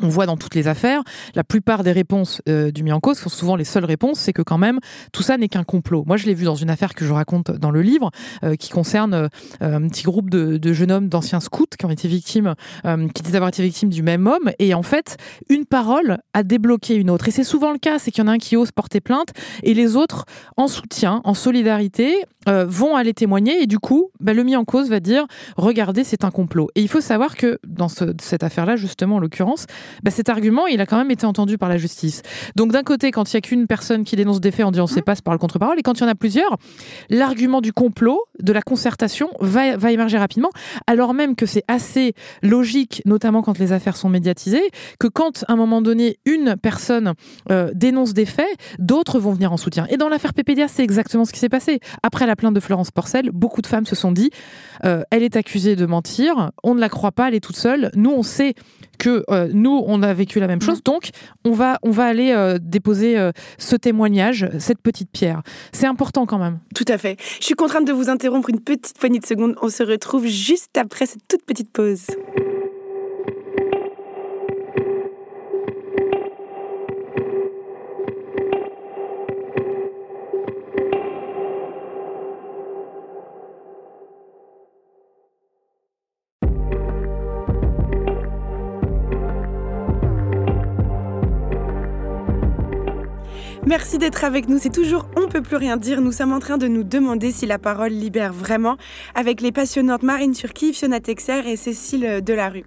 on voit dans toutes les affaires, la plupart des réponses euh, du mis en cause sont souvent les seules réponses, c'est que quand même tout ça n'est qu'un complot. Moi, je l'ai vu dans une affaire que je raconte dans le livre, euh, qui concerne euh, un petit groupe de, jeunes hommes d'anciens scouts qui ont été victimes, qui disent avoir été victimes du même homme, et en fait, une parole a débloqué une autre. Et c'est souvent le cas, c'est qu'il y en a un qui ose porter plainte, et les autres, en soutien, en solidarité, vont aller témoigner, et du coup, bah, le mis en cause va dire, regardez, c'est un complot. Et il faut savoir que dans cette affaire-là, justement, en l'occurrence, bah, cet argument, il a quand même été entendu par la justice. Donc d'un côté, quand il n'y a qu'une personne qui dénonce des faits en disant c'est pas par le contre-parole, et quand il y en a plusieurs, l'argument du complot, de la concertation, va, va émerger rapidement, alors même que c'est assez logique, notamment quand les affaires sont médiatisées, que quand à un moment donné, une personne euh, dénonce des faits, d'autres vont venir en soutien. Et dans l'affaire PPDA, c'est exactement ce qui s'est passé. Après la plainte de Florence Porcel, beaucoup de femmes se sont dit, euh, elle est accusée de mentir, on ne la croit pas, elle est toute seule, nous on sait que euh, nous, on a vécu la même chose. Donc, on va, on va aller euh, déposer euh, ce témoignage, cette petite pierre. C'est important quand même. Tout à fait. Je suis contrainte de vous interrompre une petite poignée de secondes. On se retrouve juste après cette toute petite pause. Merci d'être avec nous. C'est toujours On peut plus rien dire. Nous sommes en train de nous demander si la parole libère vraiment avec les passionnantes Marine Turki, Fiona Texer et Cécile Delarue.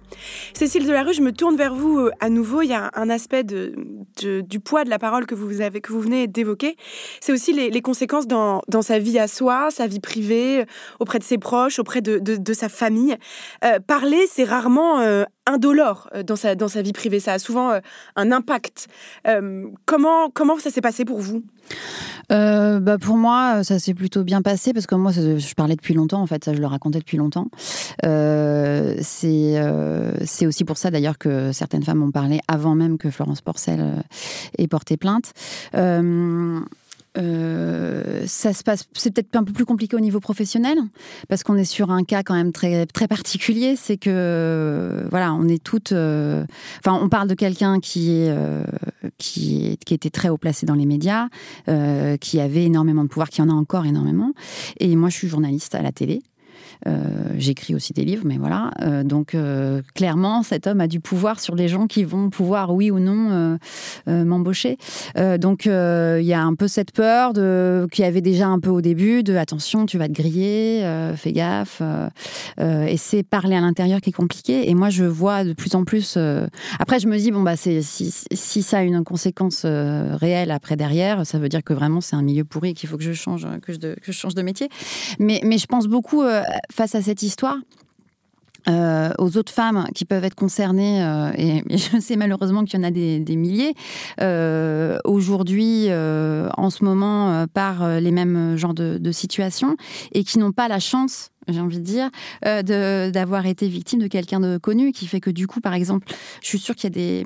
Cécile Delarue, je me tourne vers vous euh, à nouveau. Il y a un aspect du poids de la parole que vous, venez d'évoquer. C'est aussi les, conséquences dans, sa vie à soi, sa vie privée, auprès de ses proches, auprès de, sa famille. Euh, parler, c'est rarement euh, indolore dans sa, dans sa vie privée. Ça a souvent un impact. comment, comment ça s'est passé pour vous? Euh, bah pour moi, ça s'est plutôt bien passé parce que moi, je parlais depuis longtemps, en fait, ça je le racontais depuis longtemps. Euh, euh, c'est aussi pour ça d'ailleurs que certaines femmes ont parlé avant même que Florence Porcel ait porté plainte. Euh, ça se passe, c'est peut-être un peu plus compliqué au niveau professionnel parce qu'on est sur un cas quand même très très particulier. C'est que voilà, on est toutes. Euh, enfin, on parle de quelqu'un qui euh, qui qui était très haut placé dans les médias, qui avait énormément de pouvoir, qui en a encore énormément. Et moi, je suis journaliste à la télé. Euh, j'écris aussi des livres, mais voilà. Euh, donc, euh, clairement, cet homme a du pouvoir sur les gens qui vont pouvoir, oui ou non, m'embaucher. donc, il y a un peu cette peur de qu'il y avait déjà un peu au début de attention, tu vas te griller, fais gaffe. et c'est parler à l'intérieur qui est compliqué. Et moi, je vois de plus en plus. Après, je me dis bon bah, si, ça a une conséquence réelle après derrière, ça veut dire que vraiment c'est un milieu pourri qu'il faut que je change, que je, je change de métier. Mais je pense beaucoup face à cette histoire, euh, aux autres femmes qui peuvent être concernées, euh, et, je sais malheureusement qu'il y en a des, milliers, euh, aujourd'hui, en ce moment, par les mêmes genres de, de situations, et qui n'ont pas la chance j'ai envie de dire, euh, d'avoir été victime de quelqu'un de connu, qui fait que du coup, par exemple, je suis sûre qu'il y a des,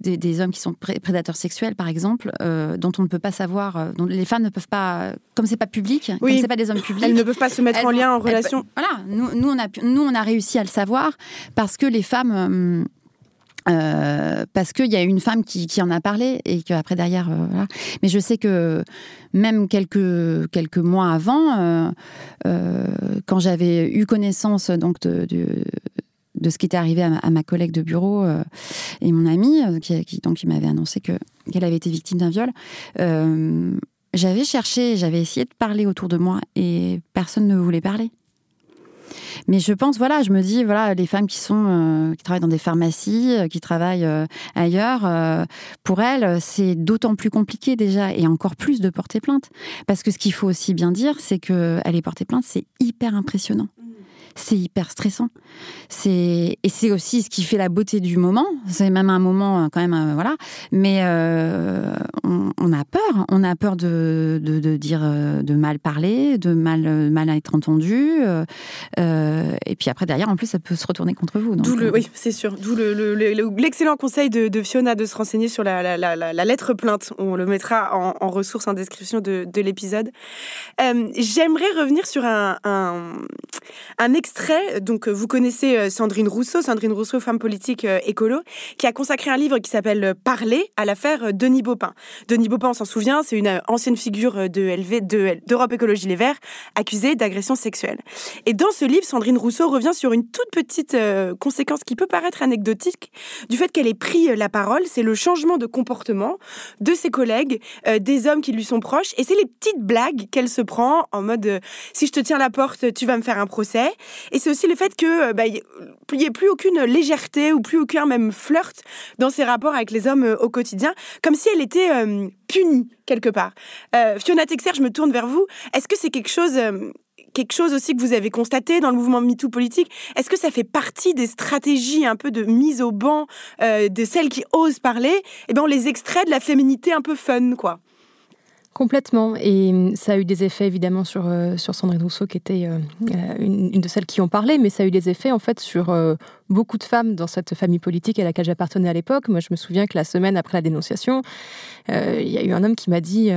des, des, hommes qui sont prédateurs sexuels, par exemple, euh, dont on ne peut pas savoir, euh, dont les femmes ne peuvent pas, comme c'est pas public, oui. comme c'est pas des hommes publics, elles ne peuvent pas se mettre en lien, en relation. voilà, nous, nous, on a, nous, on a réussi à le savoir parce que les femmes euh, parce qu'il y a une femme qui, en a parlé et qu'après derrière, euh. Mais je sais que même quelques, quelques mois avant, euh, quand j'avais eu connaissance donc de, de, ce qui était arrivé à ma, collègue de bureau et mon amie, qui, qui, donc, qui m'avait annoncé que, qu'elle avait été victime d'un viol, j'avais cherché, j'avais essayé de parler autour de moi et personne ne voulait parler. Mais je pense, voilà, je me dis, voilà, les femmes qui sont, euh, qui travaillent dans des pharmacies, euh, qui travaillent euh, ailleurs, pour elles, c'est d'autant plus compliqué déjà, et encore plus de porter plainte. Parce que ce qu'il faut aussi bien dire, c'est que aller porter plainte, c'est hyper impressionnant c'est hyper stressant. C'est et c'est aussi ce qui fait la beauté du moment. C'est même un moment euh, quand même, euh, voilà. Mais euh, on, a peur, on a peur de, de, dire, de mal parler, de mal mal être entendu. et puis après derrière, en plus, ça peut se retourner contre vous. D'où le, oui, c'est sûr. D'où l'excellent le, conseil de, Fiona de se renseigner sur la, la, lettre plainte. On le mettra en, en ressources en description de, l'épisode. J'aimerais revenir sur un, un, un extrait. Donc, euh, vous connaissez euh, Sandrine Rousseau, Sandrine Rousseau, femme politique euh, écolo, qui a consacré un livre qui s'appelle Parler à l'affaire Denis Baupin. Denis Baupin, on s'en souvient, c'est une ancienne figure de LV, d'Europe Écologie Les Verts, accusée d'agression sexuelle. Et dans ce livre, Sandrine Rousseau revient sur une toute petite conséquence qui peut paraître anecdotique du fait qu'elle ait pris la parole. C'est le changement de comportement de ses collègues, des hommes qui lui sont proches, et c'est les petites blagues qu'elle se prend en mode si je te tiens la porte, tu vas me faire un procès. Et c'est aussi le fait que euh, bah, ait plus aucune légèreté ou plus aucun même flirt dans ses rapports avec les hommes euh, au quotidien, comme si elle était euh, punie quelque part. Fiona Texer, je me tourne vers vous. Est-ce que c'est quelque chose quelque chose aussi que vous avez constaté dans le mouvement MeToo politique? Est-ce que ça fait partie des stratégies un peu de mise au banc de celles qui osent parler? Eh bien, on les extrait de la féminité un peu fun, quoi. Complètement. Et hum, ça a eu des effets évidemment sur, euh, Sandrine Rousseau, qui était euh, euh, une, de celles qui ont parlé, mais ça a eu des effets en fait sur beaucoup de femmes dans cette famille politique à laquelle j'appartenais à l'époque. Moi, je me souviens que la semaine après la dénonciation, il y a eu un homme qui m'a dit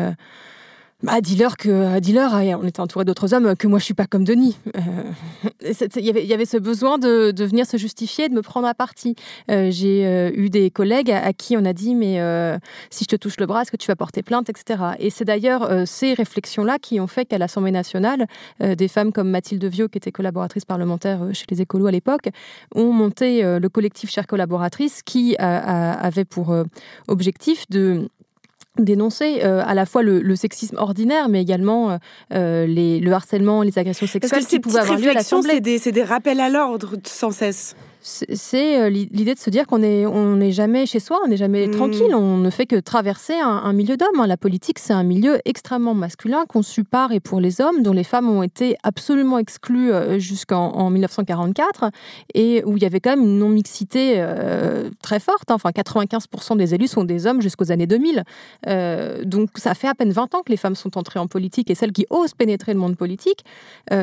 bah, dis-leur que, euh, dis-leur, on était entouré d'autres hommes, que moi je suis pas comme Denis. Euh, <laughs> il y avait ce besoin de, de, venir se justifier, de me prendre à partie. Euh, j'ai eu des collègues à, qui on a dit, mais si je te touche le bras, est-ce que tu vas porter plainte, etc. Et c'est d'ailleurs ces réflexions-là qui ont fait qu'à l'Assemblée nationale, des femmes comme Mathilde Viau, qui était collaboratrice parlementaire chez les écolos à l'époque, ont monté le collectif Chères collaboratrices, qui avait pour objectif de dénoncer euh, à la fois le, sexisme ordinaire, mais également euh, euh, les, le harcèlement, les agressions sexuelles qui pouvaient avoir lieu à l'Assemblée. C'est des, des rappels à l'ordre sans cesse c'est euh, l'idée de se dire qu'on n'est on jamais chez soi, on n'est jamais mmh. tranquille, on ne fait que traverser un, milieu d'hommes. Hein. La politique, c'est un milieu extrêmement masculin, conçu par et pour les hommes, dont les femmes ont été absolument exclues euh, jusqu'en 1944, et où il y avait quand même une non-mixité euh, très forte. Hein. Enfin, 95% des élus sont des hommes jusqu'aux années 2000. donc, ça fait à peine 20 ans que les femmes sont entrées en politique, et celles qui osent pénétrer le monde politique,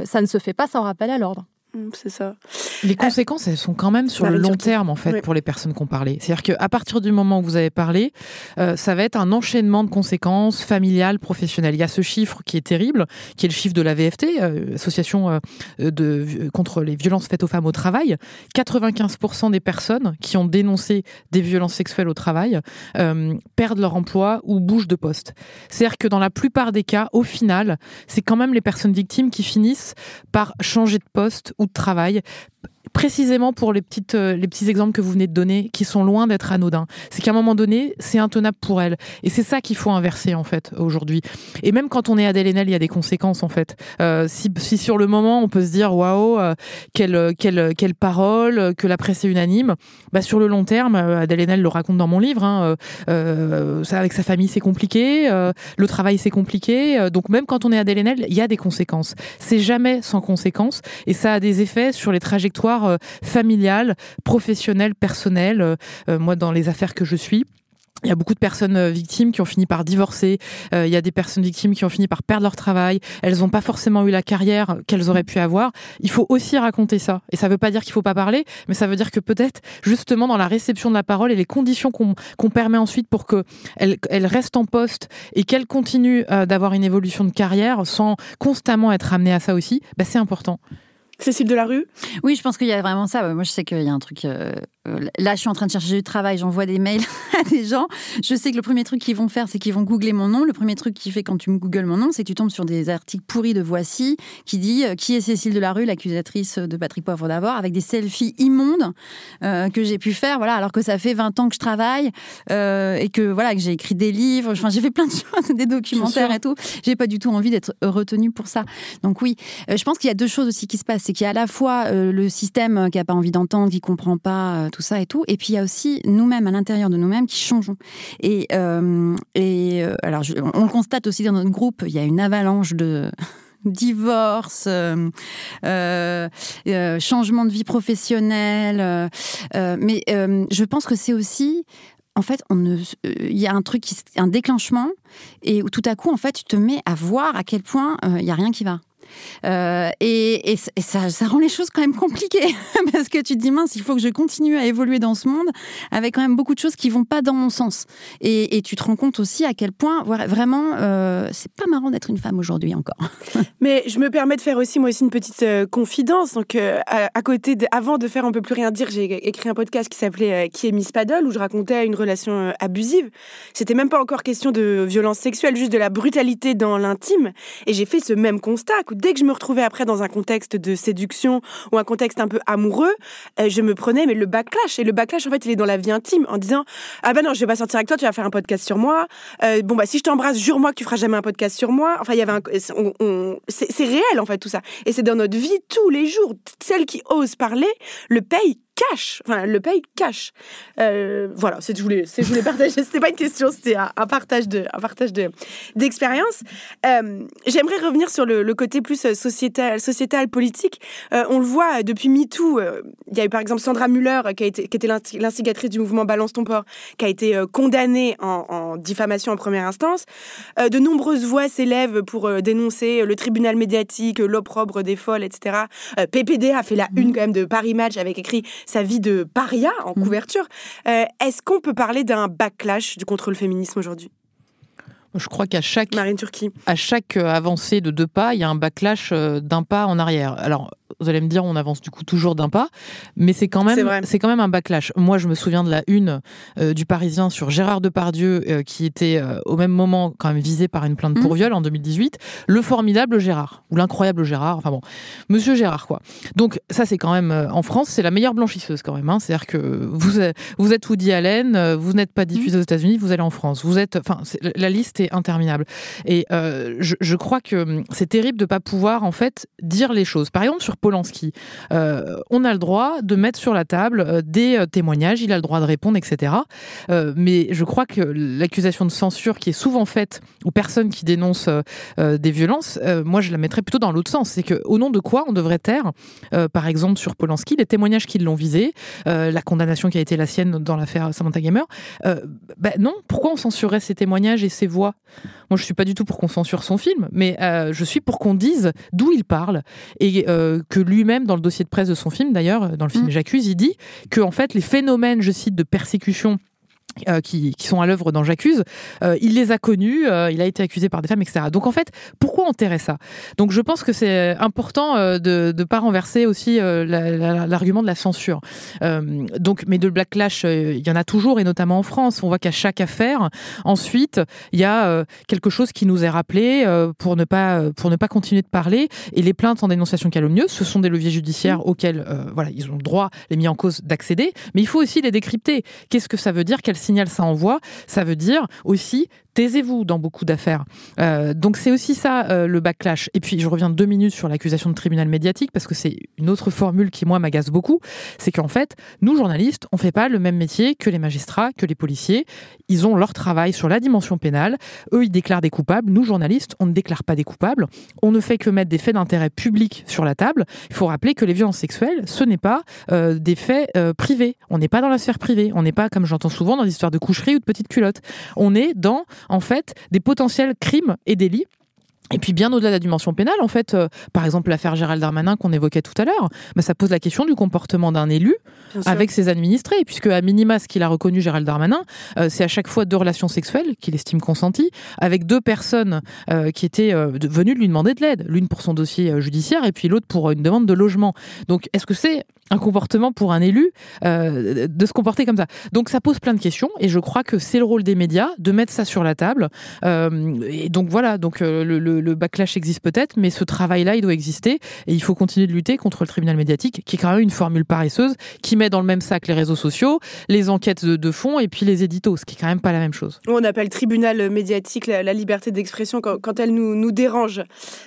ça ne se fait pas sans rappel à l'ordre. Mm, c'est ça. Les conséquences, elles sont quand même sur le long terme, en fait, pour les personnes qui ont parlé. C'est-à-dire qu'à partir du moment où vous avez parlé, euh, ça va être un enchaînement de conséquences familiales, professionnelles. Il y a ce chiffre qui est terrible, qui est le chiffre de la VFT, euh, Association euh, de, contre les violences faites aux femmes au travail. 95% des personnes qui ont dénoncé des violences sexuelles au travail perdent leur emploi ou bougent de poste. C'est-à-dire que dans la plupart des cas, au final, c'est quand même les personnes victimes qui finissent par changer de poste ou travail précisément pour les, petites, euh, les petits exemples que vous venez de donner, qui sont loin d'être anodins. C'est qu'à un moment donné, c'est intenable pour elle. Et c'est ça qu'il faut inverser, en fait, aujourd'hui. Et même quand on est Adèle Haenel, il y a des conséquences, en fait. Euh, si, si, sur le moment, on peut se dire, waouh, euh, quelle, quelle, quelle parole, que la presse est unanime, bah, sur le long terme, Adèle Haenel le raconte dans mon livre, hein, ça, avec sa famille, c'est compliqué, le travail, c'est compliqué. donc même quand on est Adèle Haenel, il y a des conséquences. C'est jamais sans conséquences. Et ça a des effets sur les trajectoires euh, familiales, professionnelles, personnelles. Euh, euh, moi, dans les affaires que je suis, il y a beaucoup de personnes victimes qui ont fini par divorcer. il y a des personnes victimes qui ont fini par perdre leur travail. Elles n'ont pas forcément eu la carrière qu'elles auraient pu avoir. Il faut aussi raconter ça. Et ça ne veut pas dire qu'il ne faut pas parler, mais ça veut dire que peut-être, justement, dans la réception de la parole et les conditions qu'on permet ensuite pour qu'elle elle reste en poste et qu'elle continue d'avoir une évolution de carrière sans constamment être amenée à ça aussi, bah, c'est important. Cécile Delarue? Oui, je pense qu'il y a vraiment ça. Moi, je sais qu'il y a un truc. Euh, euh, là, je suis en train de chercher du travail, j'envoie des mails <laughs> à des gens. Je sais que le premier truc qu'ils vont faire, c'est qu'ils vont googler mon nom. Le premier truc qu'ils fait quand tu me googles mon nom, c'est que tu tombes sur des articles pourris de Voici qui dit euh, qui est Cécile Delarue, l'accusatrice de Patrick Poivre d'abord, avec des selfies immondes que j'ai pu faire, voilà, alors que ça fait 20 ans que je travaille et que voilà que j'ai écrit des livres. Enfin, j'ai fait plein de <laughs> choses, des documentaires et tout. J'ai pas du tout envie d'être retenue pour ça. Donc oui, je pense qu'il y a deux choses aussi qui se passent c'est qu'il y a à la fois euh, le système qui n'a pas envie d'entendre, qui comprend pas euh, tout ça et tout, et puis il y a aussi nous-mêmes à l'intérieur de nous-mêmes qui changeons. Et, euh, et alors on le constate aussi dans notre groupe, il y a une avalanche de <laughs> divorce, changement de vie professionnelle. mais je pense que c'est aussi en fait, on ne, il y a un truc, un déclenchement, et où tout à coup, en fait, tu te mets à voir à quel point il n'y a rien qui va. Euh, et, ça, rend les choses quand même compliquées <laughs> parce que tu te dis mince, il faut que je continue à évoluer dans ce monde avec quand même beaucoup de choses qui vont pas dans mon sens. Et, tu te rends compte aussi à quel point vraiment euh, c'est pas marrant d'être une femme aujourd'hui encore. <laughs> Mais je me permets de faire aussi moi aussi une petite euh, confidence. Donc à, côté, avant de faire on peut plus rien dire, j'ai écrit un podcast qui s'appelait Qui est Miss Paddle où je racontais une relation abusive. C'était même pas encore question de violence sexuelle, juste de la brutalité dans l'intime. Et j'ai fait ce même constat dès que je me retrouvais après dans un contexte de séduction ou un contexte un peu amoureux, euh, je me prenais mais le backlash. Et le backlash, en fait, il est dans la vie intime en disant Ah ben non, je vais pas sortir avec toi, tu vas faire un podcast sur moi. Euh, bon, bah si je t'embrasse, jure-moi que tu feras jamais un podcast sur moi. Enfin, il y avait un. c'est réel, en fait, tout ça. Et c'est dans notre vie tous les jours. Celle qui ose parler le paye cash, enfin le paye cash. Euh, voilà, c'est je voulais, je voulais <laughs> partager. C'était pas une question, c'était un, partage de, un partage de d'expérience. Euh, j'aimerais revenir sur le, côté plus euh, sociétal, sociétal politique. on le voit depuis MeToo. Il y a eu par exemple Sandra Muller qui a été, qui était l'instigatrice du mouvement Balance ton port, qui a été condamnée en, en, diffamation en première instance. de nombreuses voix s'élèvent pour dénoncer le tribunal médiatique, l'opprobre des folles, etc. PPD a fait la une quand même de Paris Match avec écrit sa vie de paria en mmh. couverture. Euh, est-ce qu'on peut parler d'un backlash du contre le féminisme aujourd'hui? Je crois qu'à chaque, Marine Turquie. à chaque euh, avancée de deux pas, il y a un backlash euh, d'un pas en arrière. Alors, vous allez me dire, on avance du coup toujours d'un pas, mais c'est quand même, c'est quand même un backlash. Moi, je me souviens de la une euh, du Parisien sur Gérard Depardieu, euh, qui était euh, au même moment quand même visé par une plainte pour mmh. viol en 2018. Le formidable Gérard ou l'incroyable Gérard. Enfin bon, Monsieur Gérard quoi. Donc ça, c'est quand même en France, c'est la meilleure blanchisseuse quand même. Hein. C'est-à-dire que vous, vous êtes Woody Allen, vous n'êtes pas diffusé mmh. aux États-Unis, vous allez en France. Vous êtes, enfin, la liste est interminable. Et je, je, crois que hum, c'est terrible de pas pouvoir en fait dire les choses. Par exemple sur Polanski. Euh, on a le droit de mettre sur la table euh, des euh, témoignages, il a le droit de répondre, etc. mais je crois que l'accusation de censure qui est souvent faite aux personnes qui dénoncent des violences, moi je la mettrais plutôt dans l'autre sens. C'est qu'au nom de quoi on devrait taire, par exemple sur Polanski, les témoignages qui l'ont visé, la condamnation qui a été la sienne dans l'affaire Samantha Gamer. Ben non, pourquoi on censurerait ces témoignages et ces voix? Moi je suis pas du tout pour qu'on censure son film, mais je suis pour qu'on dise d'où il parle et que lui-même, dans le dossier de presse de son film, d'ailleurs, dans le film mmh. J'accuse, il dit que en fait, les phénomènes, je cite, de persécution euh, qui, qui, sont à l'œuvre dans J'accuse, euh, il les a connus, euh, il a été accusé par des femmes, etc. Donc en fait, pourquoi enterrer ça? Donc je pense que c'est important de ne pas renverser aussi l'argument de la censure. donc, mais de backlash, il y en a toujours, et notamment en France. On voit qu'à chaque affaire, ensuite, il y a quelque chose qui nous est rappelé pour, ne pas, pour ne pas continuer de parler. Et les plaintes en dénonciation calomnieuse, ce sont des leviers judiciaires mmh. auxquels voilà, ils ont le droit, les mis en cause, d'accéder. Mais il faut aussi les décrypter. Qu'est-ce que ça veut dire Quel signal ça envoie, ça veut dire aussi taisez-vous dans beaucoup d'affaires. Euh, donc c'est aussi ça euh, le backlash. Et puis je reviens deux minutes sur l'accusation de tribunal médiatique parce que c'est une autre formule qui moi m'agace beaucoup. C'est qu'en fait, nous journalistes, on fait pas le même métier que les magistrats, que les policiers. Ils ont leur travail sur la dimension pénale. Eux, ils déclarent des coupables. Nous journalistes, on ne déclare pas des coupables. On ne fait que mettre des faits d'intérêt public sur la table. Il faut rappeler que les violences sexuelles, ce n'est pas euh, des faits privés. On n'est pas dans la sphère privée. On n'est pas, comme j'entends souvent, dans des de coucherie ou de petites culottes. On est dans en fait des potentiels crimes et délits et puis bien au-delà de la dimension pénale, en fait, euh, par exemple l'affaire Gérald Darmanin qu'on évoquait tout à l'heure, bah, ça pose la question du comportement d'un élu avec ses administrés, puisque à minima, ce qu'il a reconnu Gérald Darmanin, euh, c'est à chaque fois deux relations sexuelles qu'il estime consenties, avec deux personnes euh, qui étaient venues lui demander de l'aide, l'une pour son dossier judiciaire et puis l'autre pour une demande de logement. Donc est-ce que c'est un comportement pour un élu euh, de se comporter comme ça? Donc ça pose plein de questions et je crois que c'est le rôle des médias de mettre ça sur la table. Euh, et donc voilà, donc le, le, backlash existe peut-être, mais ce travail-là, il doit exister et il faut continuer de lutter contre le tribunal médiatique, qui est quand même une formule paresseuse, qui met dans le même sac les réseaux sociaux, les enquêtes de, fond et puis les éditos, ce qui est quand même pas la même chose. On appelle tribunal médiatique la, liberté d'expression quand, elle nous, dérange.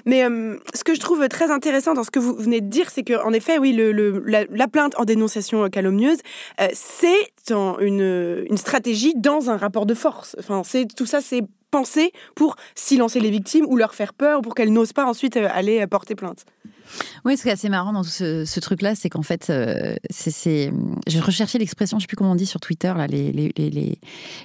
Mais ce que je trouve très intéressant dans ce que vous venez de dire, c'est qu'en effet, oui, la plainte en dénonciation calomnieuse, euh, c'est une, une stratégie dans un rapport de force. Enfin, c'est tout ça, c'est pensé pour silencer les victimes ou leur faire peur pour qu'elles n'osent pas ensuite euh, aller porter plainte. Oui, ce qui est assez marrant dans tout ce, truc-là, c'est qu'en fait, euh, c'est, je recherchais l'expression, je ne sais plus comment on dit sur Twitter, là, les, les, les,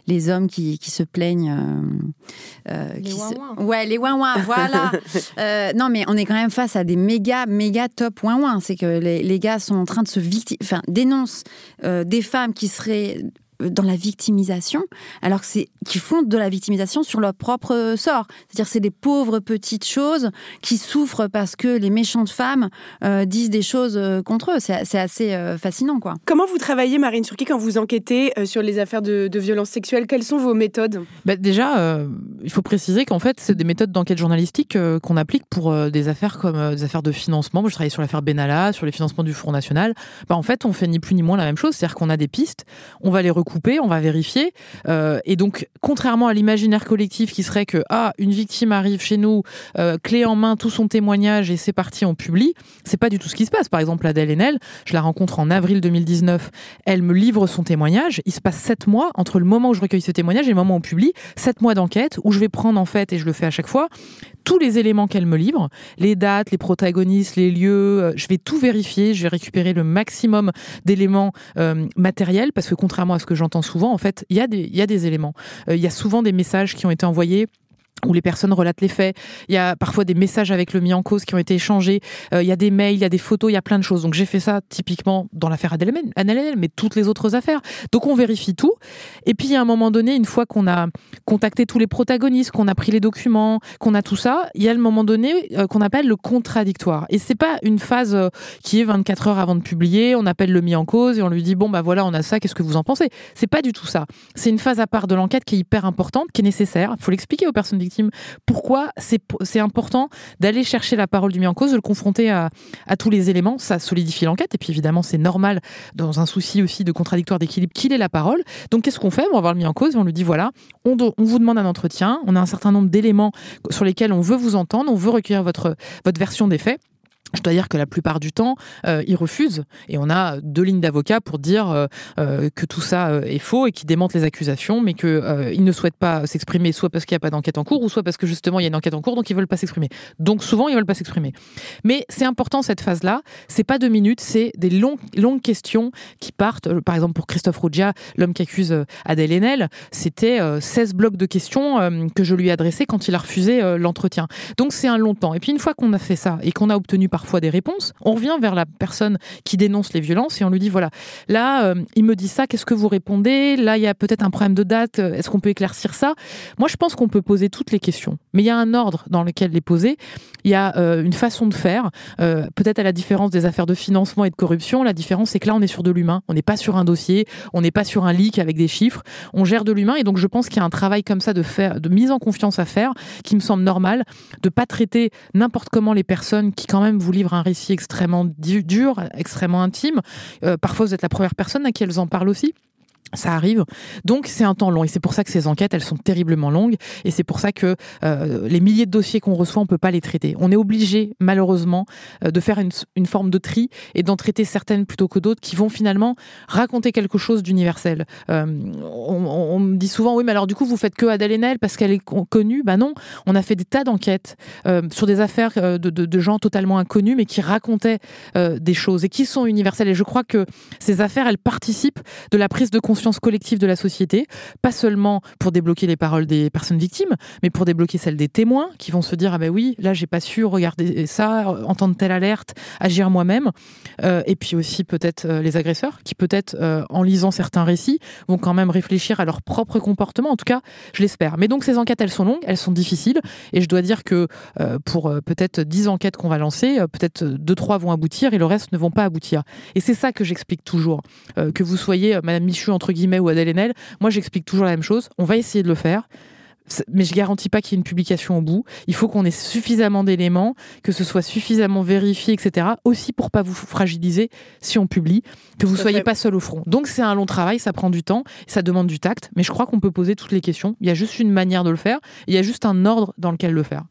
les hommes qui, qui, se plaignent. Euh, euh les qui Ouais, les ouin <laughs> voilà. Euh, non, mais on est quand même face à des méga, méga top ouin C'est que les, les, gars sont en train de se victimiser, enfin, dénoncent des femmes qui seraient dans la victimisation, alors que c'est qui font de la victimisation sur leur propre sort. C'est-à-dire c'est des pauvres petites choses qui souffrent parce que les méchantes femmes euh, disent des choses euh, contre eux. C'est assez euh, fascinant, quoi. Comment vous travaillez, Marine Turki, quand vous enquêtez sur les affaires de, de violences sexuelles? Quelles sont vos méthodes? Bah Déjà, il faut préciser qu'en fait, c'est des méthodes d'enquête journalistique qu'on applique pour des affaires comme des affaires de financement. Moi, je travaillais sur l'affaire Benalla, sur les financements du Front National. Bah, en fait, on fait ni plus ni moins la même chose. C'est-à-dire qu'on a des pistes, on va les couper, on va vérifier. Euh, et donc, contrairement à l'imaginaire collectif qui serait que ah une victime arrive chez nous, euh, clé en main, tout son témoignage et c'est parti, on publie. C'est pas du tout ce qui se passe. Par exemple, Adèle Haenel, je la rencontre en avril 2019. Elle me livre son témoignage. Il se passe sept mois entre le moment où je recueille ce témoignage et le moment où on publie. Sept mois d'enquête où je vais prendre en fait et je le fais à chaque fois tous les éléments qu'elle me livre, les dates, les protagonistes, les lieux. Euh, je vais tout vérifier. Je vais récupérer le maximum d'éléments matériels parce que contrairement à ce que j'entends souvent, en fait, il y, a des, y a des éléments. Euh, il y a souvent des messages qui ont été envoyés où les personnes relatent les faits. Il y a parfois des messages avec le mis en cause qui ont été échangés. Euh, il y a des mails, il y a des photos, il y a plein de choses. Donc j'ai fait ça typiquement dans l'affaire Adèle mais toutes les autres affaires. Donc on vérifie tout. Et puis à un moment donné, une fois qu'on a contacté tous les protagonistes, qu'on a pris les documents, qu'on a tout ça, il y a le moment donné euh, qu'on appelle le contradictoire. Et c'est pas une phase euh, qui est 24 heures avant de publier. On appelle le mis en cause et on lui dit bon bah voilà, on a ça. Qu'est-ce que vous en pensez? C'est pas du tout ça. C'est une phase à part de l'enquête qui est hyper importante, qui est nécessaire. Il faut l'expliquer aux personnes pourquoi c'est important d'aller chercher la parole du mis en cause, de le confronter à, tous les éléments? Ça solidifie l'enquête. Et puis évidemment, c'est normal, dans un souci aussi de contradictoire d'équilibre, qu'il ait la parole. Donc qu'est-ce qu'on fait? On va voir le mis en cause et on lui dit voilà, on, vous demande un entretien, on a un certain nombre d'éléments sur lesquels on veut vous entendre, on veut recueillir votre version des faits. Je dois dire que la plupart du temps, euh, ils refusent. Et on a deux lignes d'avocats pour dire euh, euh, que tout ça est faux et qui démentent les accusations, mais qu'ils ne souhaitent pas s'exprimer, soit parce qu'il n'y a pas d'enquête en cours, ou soit parce que justement il y a une enquête en cours, donc ils veulent pas s'exprimer. Donc souvent ils veulent pas s'exprimer. Mais c'est important cette phase-là. C'est pas deux minutes, c'est des longues, questions qui partent. Par exemple pour Christophe Rougia, l'homme qui accuse Adèle Haenel, c'était 16 blocs de questions que je lui ai adressés quand il a refusé l'entretien. Donc c'est un long temps. Et puis une fois qu'on a fait ça et qu'on a obtenu par parfois des réponses. On revient vers la personne qui dénonce les violences et on lui dit voilà, là, euh, il me dit ça, qu'est-ce que vous répondez? Là, il y a peut-être un problème de date, euh, est-ce qu'on peut éclaircir ça? Moi, je pense qu'on peut poser toutes les questions, mais il y a un ordre dans lequel les poser. Il y a euh, une façon de faire, peut-être à la différence des affaires de financement et de corruption. La différence, c'est que là, on est sur de l'humain. On n'est pas sur un dossier, on n'est pas sur un leak avec des chiffres. On gère de l'humain et donc je pense qu'il y a un travail comme ça de faire, de mise en confiance à faire, qui me semble normal, de pas traiter n'importe comment les personnes qui quand même vous livrent un récit extrêmement dur, extrêmement intime. Euh, parfois, vous êtes la première personne à qui elles en parlent aussi. Ça arrive. Donc c'est un temps long et c'est pour ça que ces enquêtes, elles sont terriblement longues et c'est pour ça que euh, les milliers de dossiers qu'on reçoit, on peut pas les traiter. On est obligé, malheureusement, euh, de faire une, forme de tri et d'en traiter certaines plutôt que d'autres qui vont finalement raconter quelque chose d'universel. Euh, on, me dit souvent, oui, mais alors du coup, vous faites que Adèle Haenel parce qu'elle est connue? Bah non, on a fait des tas d'enquêtes sur des affaires de, gens totalement inconnus mais qui racontaient des choses et qui sont universelles. Et je crois que ces affaires, elles participent de la prise de conscience collective de la société, pas seulement pour débloquer les paroles des personnes victimes, mais pour débloquer celles des témoins qui vont se dire ah ben oui, là j'ai pas su regarder ça, entendre telle alerte, agir moi-même, euh, et puis aussi peut-être euh, les agresseurs qui peut-être euh, en lisant certains récits vont quand même réfléchir à leur propre comportement. En tout cas, je l'espère. Mais donc ces enquêtes, elles sont longues, elles sont difficiles, et je dois dire que pour peut-être 10 enquêtes qu'on va lancer, peut-être 2-3 vont aboutir et le reste ne vont pas aboutir. Et c'est ça que j'explique toujours. que vous soyez Madame Michu entre guillemets ou Adèle Haenel, moi j'explique toujours la même chose. On va essayer de le faire mais je garantis pas qu'il y ait une publication au bout. Il faut qu'on ait suffisamment d'éléments, que ce soit suffisamment vérifié, etc. Aussi pour pas vous fragiliser si on publie, que vous soyez pas seul au front. Donc c'est un long travail, ça prend du temps, ça demande du tact, mais je crois qu'on peut poser toutes les questions. Il y a juste une manière de le faire, il y a juste un ordre dans lequel le faire.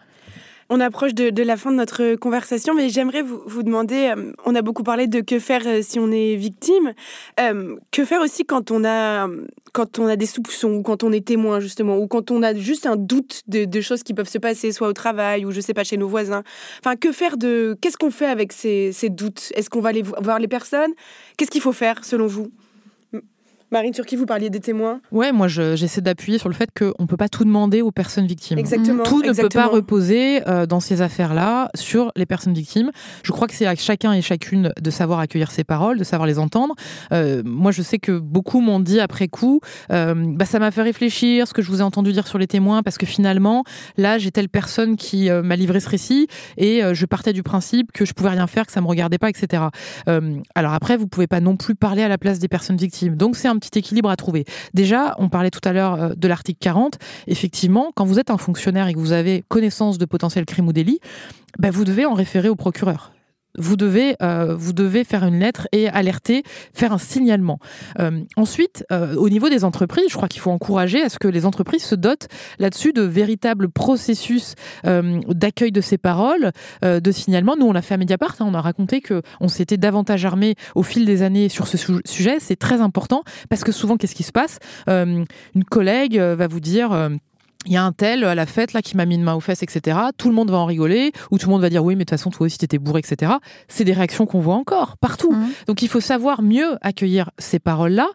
On approche de, la fin de notre conversation, mais j'aimerais vous, demander, euh, on a beaucoup parlé de que faire euh, si on est victime, euh, que faire aussi quand on a quand on a des soupçons ou quand on est témoin justement ou quand on a juste un doute de, choses qui peuvent se passer soit au travail ou je sais pas chez nos voisins. Enfin, que faire de qu'est-ce qu'on fait avec ces, ces doutes? Est-ce qu'on va aller voir les personnes? Qu'est-ce qu'il faut faire selon vous? Marine Turquie, vous parliez des témoins? Ouais, moi j'essaie d'appuyer sur le fait qu'on ne peut pas tout demander aux personnes victimes. Exactement. Tout ne peut pas reposer euh, dans ces affaires-là sur les personnes victimes. Je crois que c'est à chacun et chacune de savoir accueillir ses paroles, de savoir les entendre. Euh, moi je sais que beaucoup m'ont dit après coup, euh, bah, ça m'a fait réfléchir ce que je vous ai entendu dire sur les témoins parce que finalement, là j'ai telle personne qui m'a livré ce récit et je partais du principe que je pouvais rien faire, que ça me regardait pas, etc. alors après, vous pouvez pas non plus parler à la place des personnes victimes. Donc c'est un petit équilibre à trouver. Déjà, on parlait tout à l'heure euh, de l'article 40. Effectivement, quand vous êtes un fonctionnaire et que vous avez connaissance de potentiels crimes ou délits, bah, vous devez en référer au procureur vous devez, euh, vous devez faire une lettre et alerter, faire un signalement. Euh, ensuite, euh, au niveau des entreprises, je crois qu'il faut encourager à ce que les entreprises se dotent là-dessus de véritables processus d'accueil de ces paroles, de signalement. Nous, on l'a fait à Mediapart, hein, on a raconté que on s'était davantage armé au fil des années sur ce sujet. C'est très important parce que souvent, qu'est-ce qui se passe? Une collègue va vous dire il y a un tel à la fête là qui m'a mis une main aux fesses, etc. Tout le monde va en rigoler, ou tout le monde va dire oui, mais de toute façon toi aussi t'étais bourré, etc. C'est des réactions qu'on voit encore partout. Mmh. Donc il faut savoir mieux accueillir ces paroles-là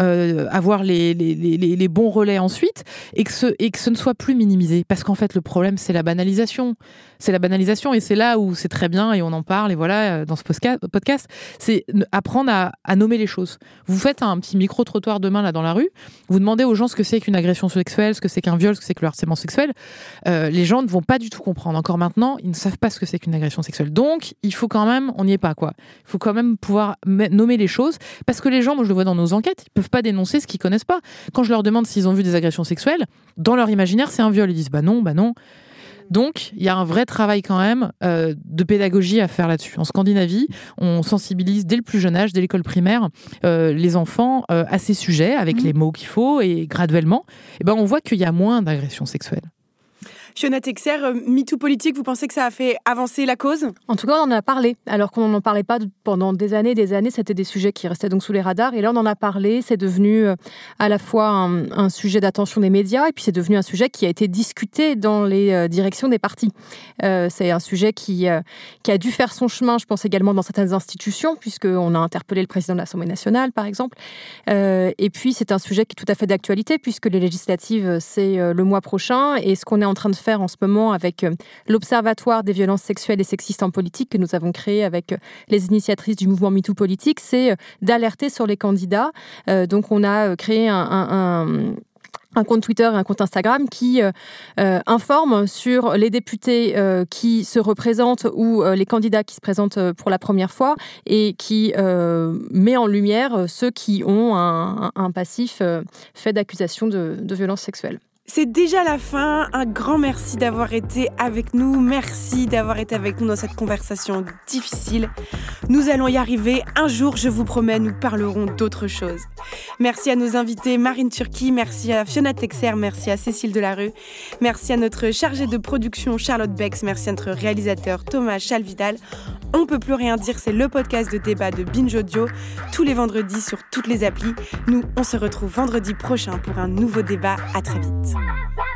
euh, avoir les, les, les, les, bons relais ensuite, et que, ce, et que ce ne soit plus minimisé. Parce qu'en fait, le problème, c'est la banalisation. C'est la banalisation, et c'est là où c'est très bien, et on en parle, et voilà, euh, dans ce podcast, c'est apprendre à, à, nommer les choses. Vous faites un petit micro-trottoir demain, là, dans la rue, vous demandez aux gens ce que c'est qu'une agression sexuelle, ce que c'est qu'un viol, ce que c'est que le harcèlement sexuel. Euh, les gens ne vont pas du tout comprendre. Encore maintenant, ils ne savent pas ce que c'est qu'une agression sexuelle. Donc, il faut quand même, on n'y est pas, quoi. Il faut quand même pouvoir nommer les choses, parce que les gens, moi je le vois dans nos enquêtes, ils peuvent pas dénoncer ce qu'ils connaissent pas. Quand je leur demande s'ils ont vu des agressions sexuelles, dans leur imaginaire, c'est un viol. Ils disent bah non, bah non. Donc, il y a un vrai travail quand même euh, de pédagogie à faire là-dessus. En Scandinavie, on sensibilise dès le plus jeune âge, dès l'école primaire, euh, les enfants euh, à ces sujets avec mmh. les mots qu'il faut et graduellement, eh ben on voit qu'il y a moins d'agressions sexuelles. Fiona Texer, euh, MeToo politique, vous pensez que ça a fait avancer la cause? En tout cas, on en a parlé, alors qu'on n'en parlait pas pendant des années des années. C'était des sujets qui restaient donc sous les radars. Et là, on en a parlé. C'est devenu euh, à la fois un, sujet d'attention des médias et puis c'est devenu un sujet qui a été discuté dans les euh, directions des partis. c'est un sujet qui, qui a dû faire son chemin, je pense également dans certaines institutions, puisqu'on a interpellé le président de l'Assemblée nationale, par exemple. et puis, c'est un sujet qui est tout à fait d'actualité, puisque les législatives, c'est le mois prochain. Et ce qu'on est en train de faire, en ce moment avec euh, l'Observatoire des violences sexuelles et sexistes en politique que nous avons créé avec euh, les initiatrices du mouvement MeToo politique, c'est euh, d'alerter sur les candidats. donc on a créé un compte Twitter et un compte Instagram qui euh, informent sur les députés qui se représentent ou les candidats qui se présentent pour la première fois et qui met en lumière ceux qui ont un, passif fait d'accusations de violences sexuelles. C'est déjà la fin. Un grand merci d'avoir été avec nous. Merci d'avoir été avec nous dans cette conversation difficile. Nous allons y arriver. Un jour, je vous promets, nous parlerons d'autres choses. Merci à nos invités Marine Turquie, merci à Fiona Texer, merci à Cécile Delarue, merci à notre chargée de production Charlotte Bex, merci à notre réalisateur Thomas Chalvidal. On peut plus rien dire, c'est le podcast de débat de Binge Audio tous les vendredis sur toutes les applis. Nous, on se retrouve vendredi prochain pour un nouveau débat. À très vite. Ooh.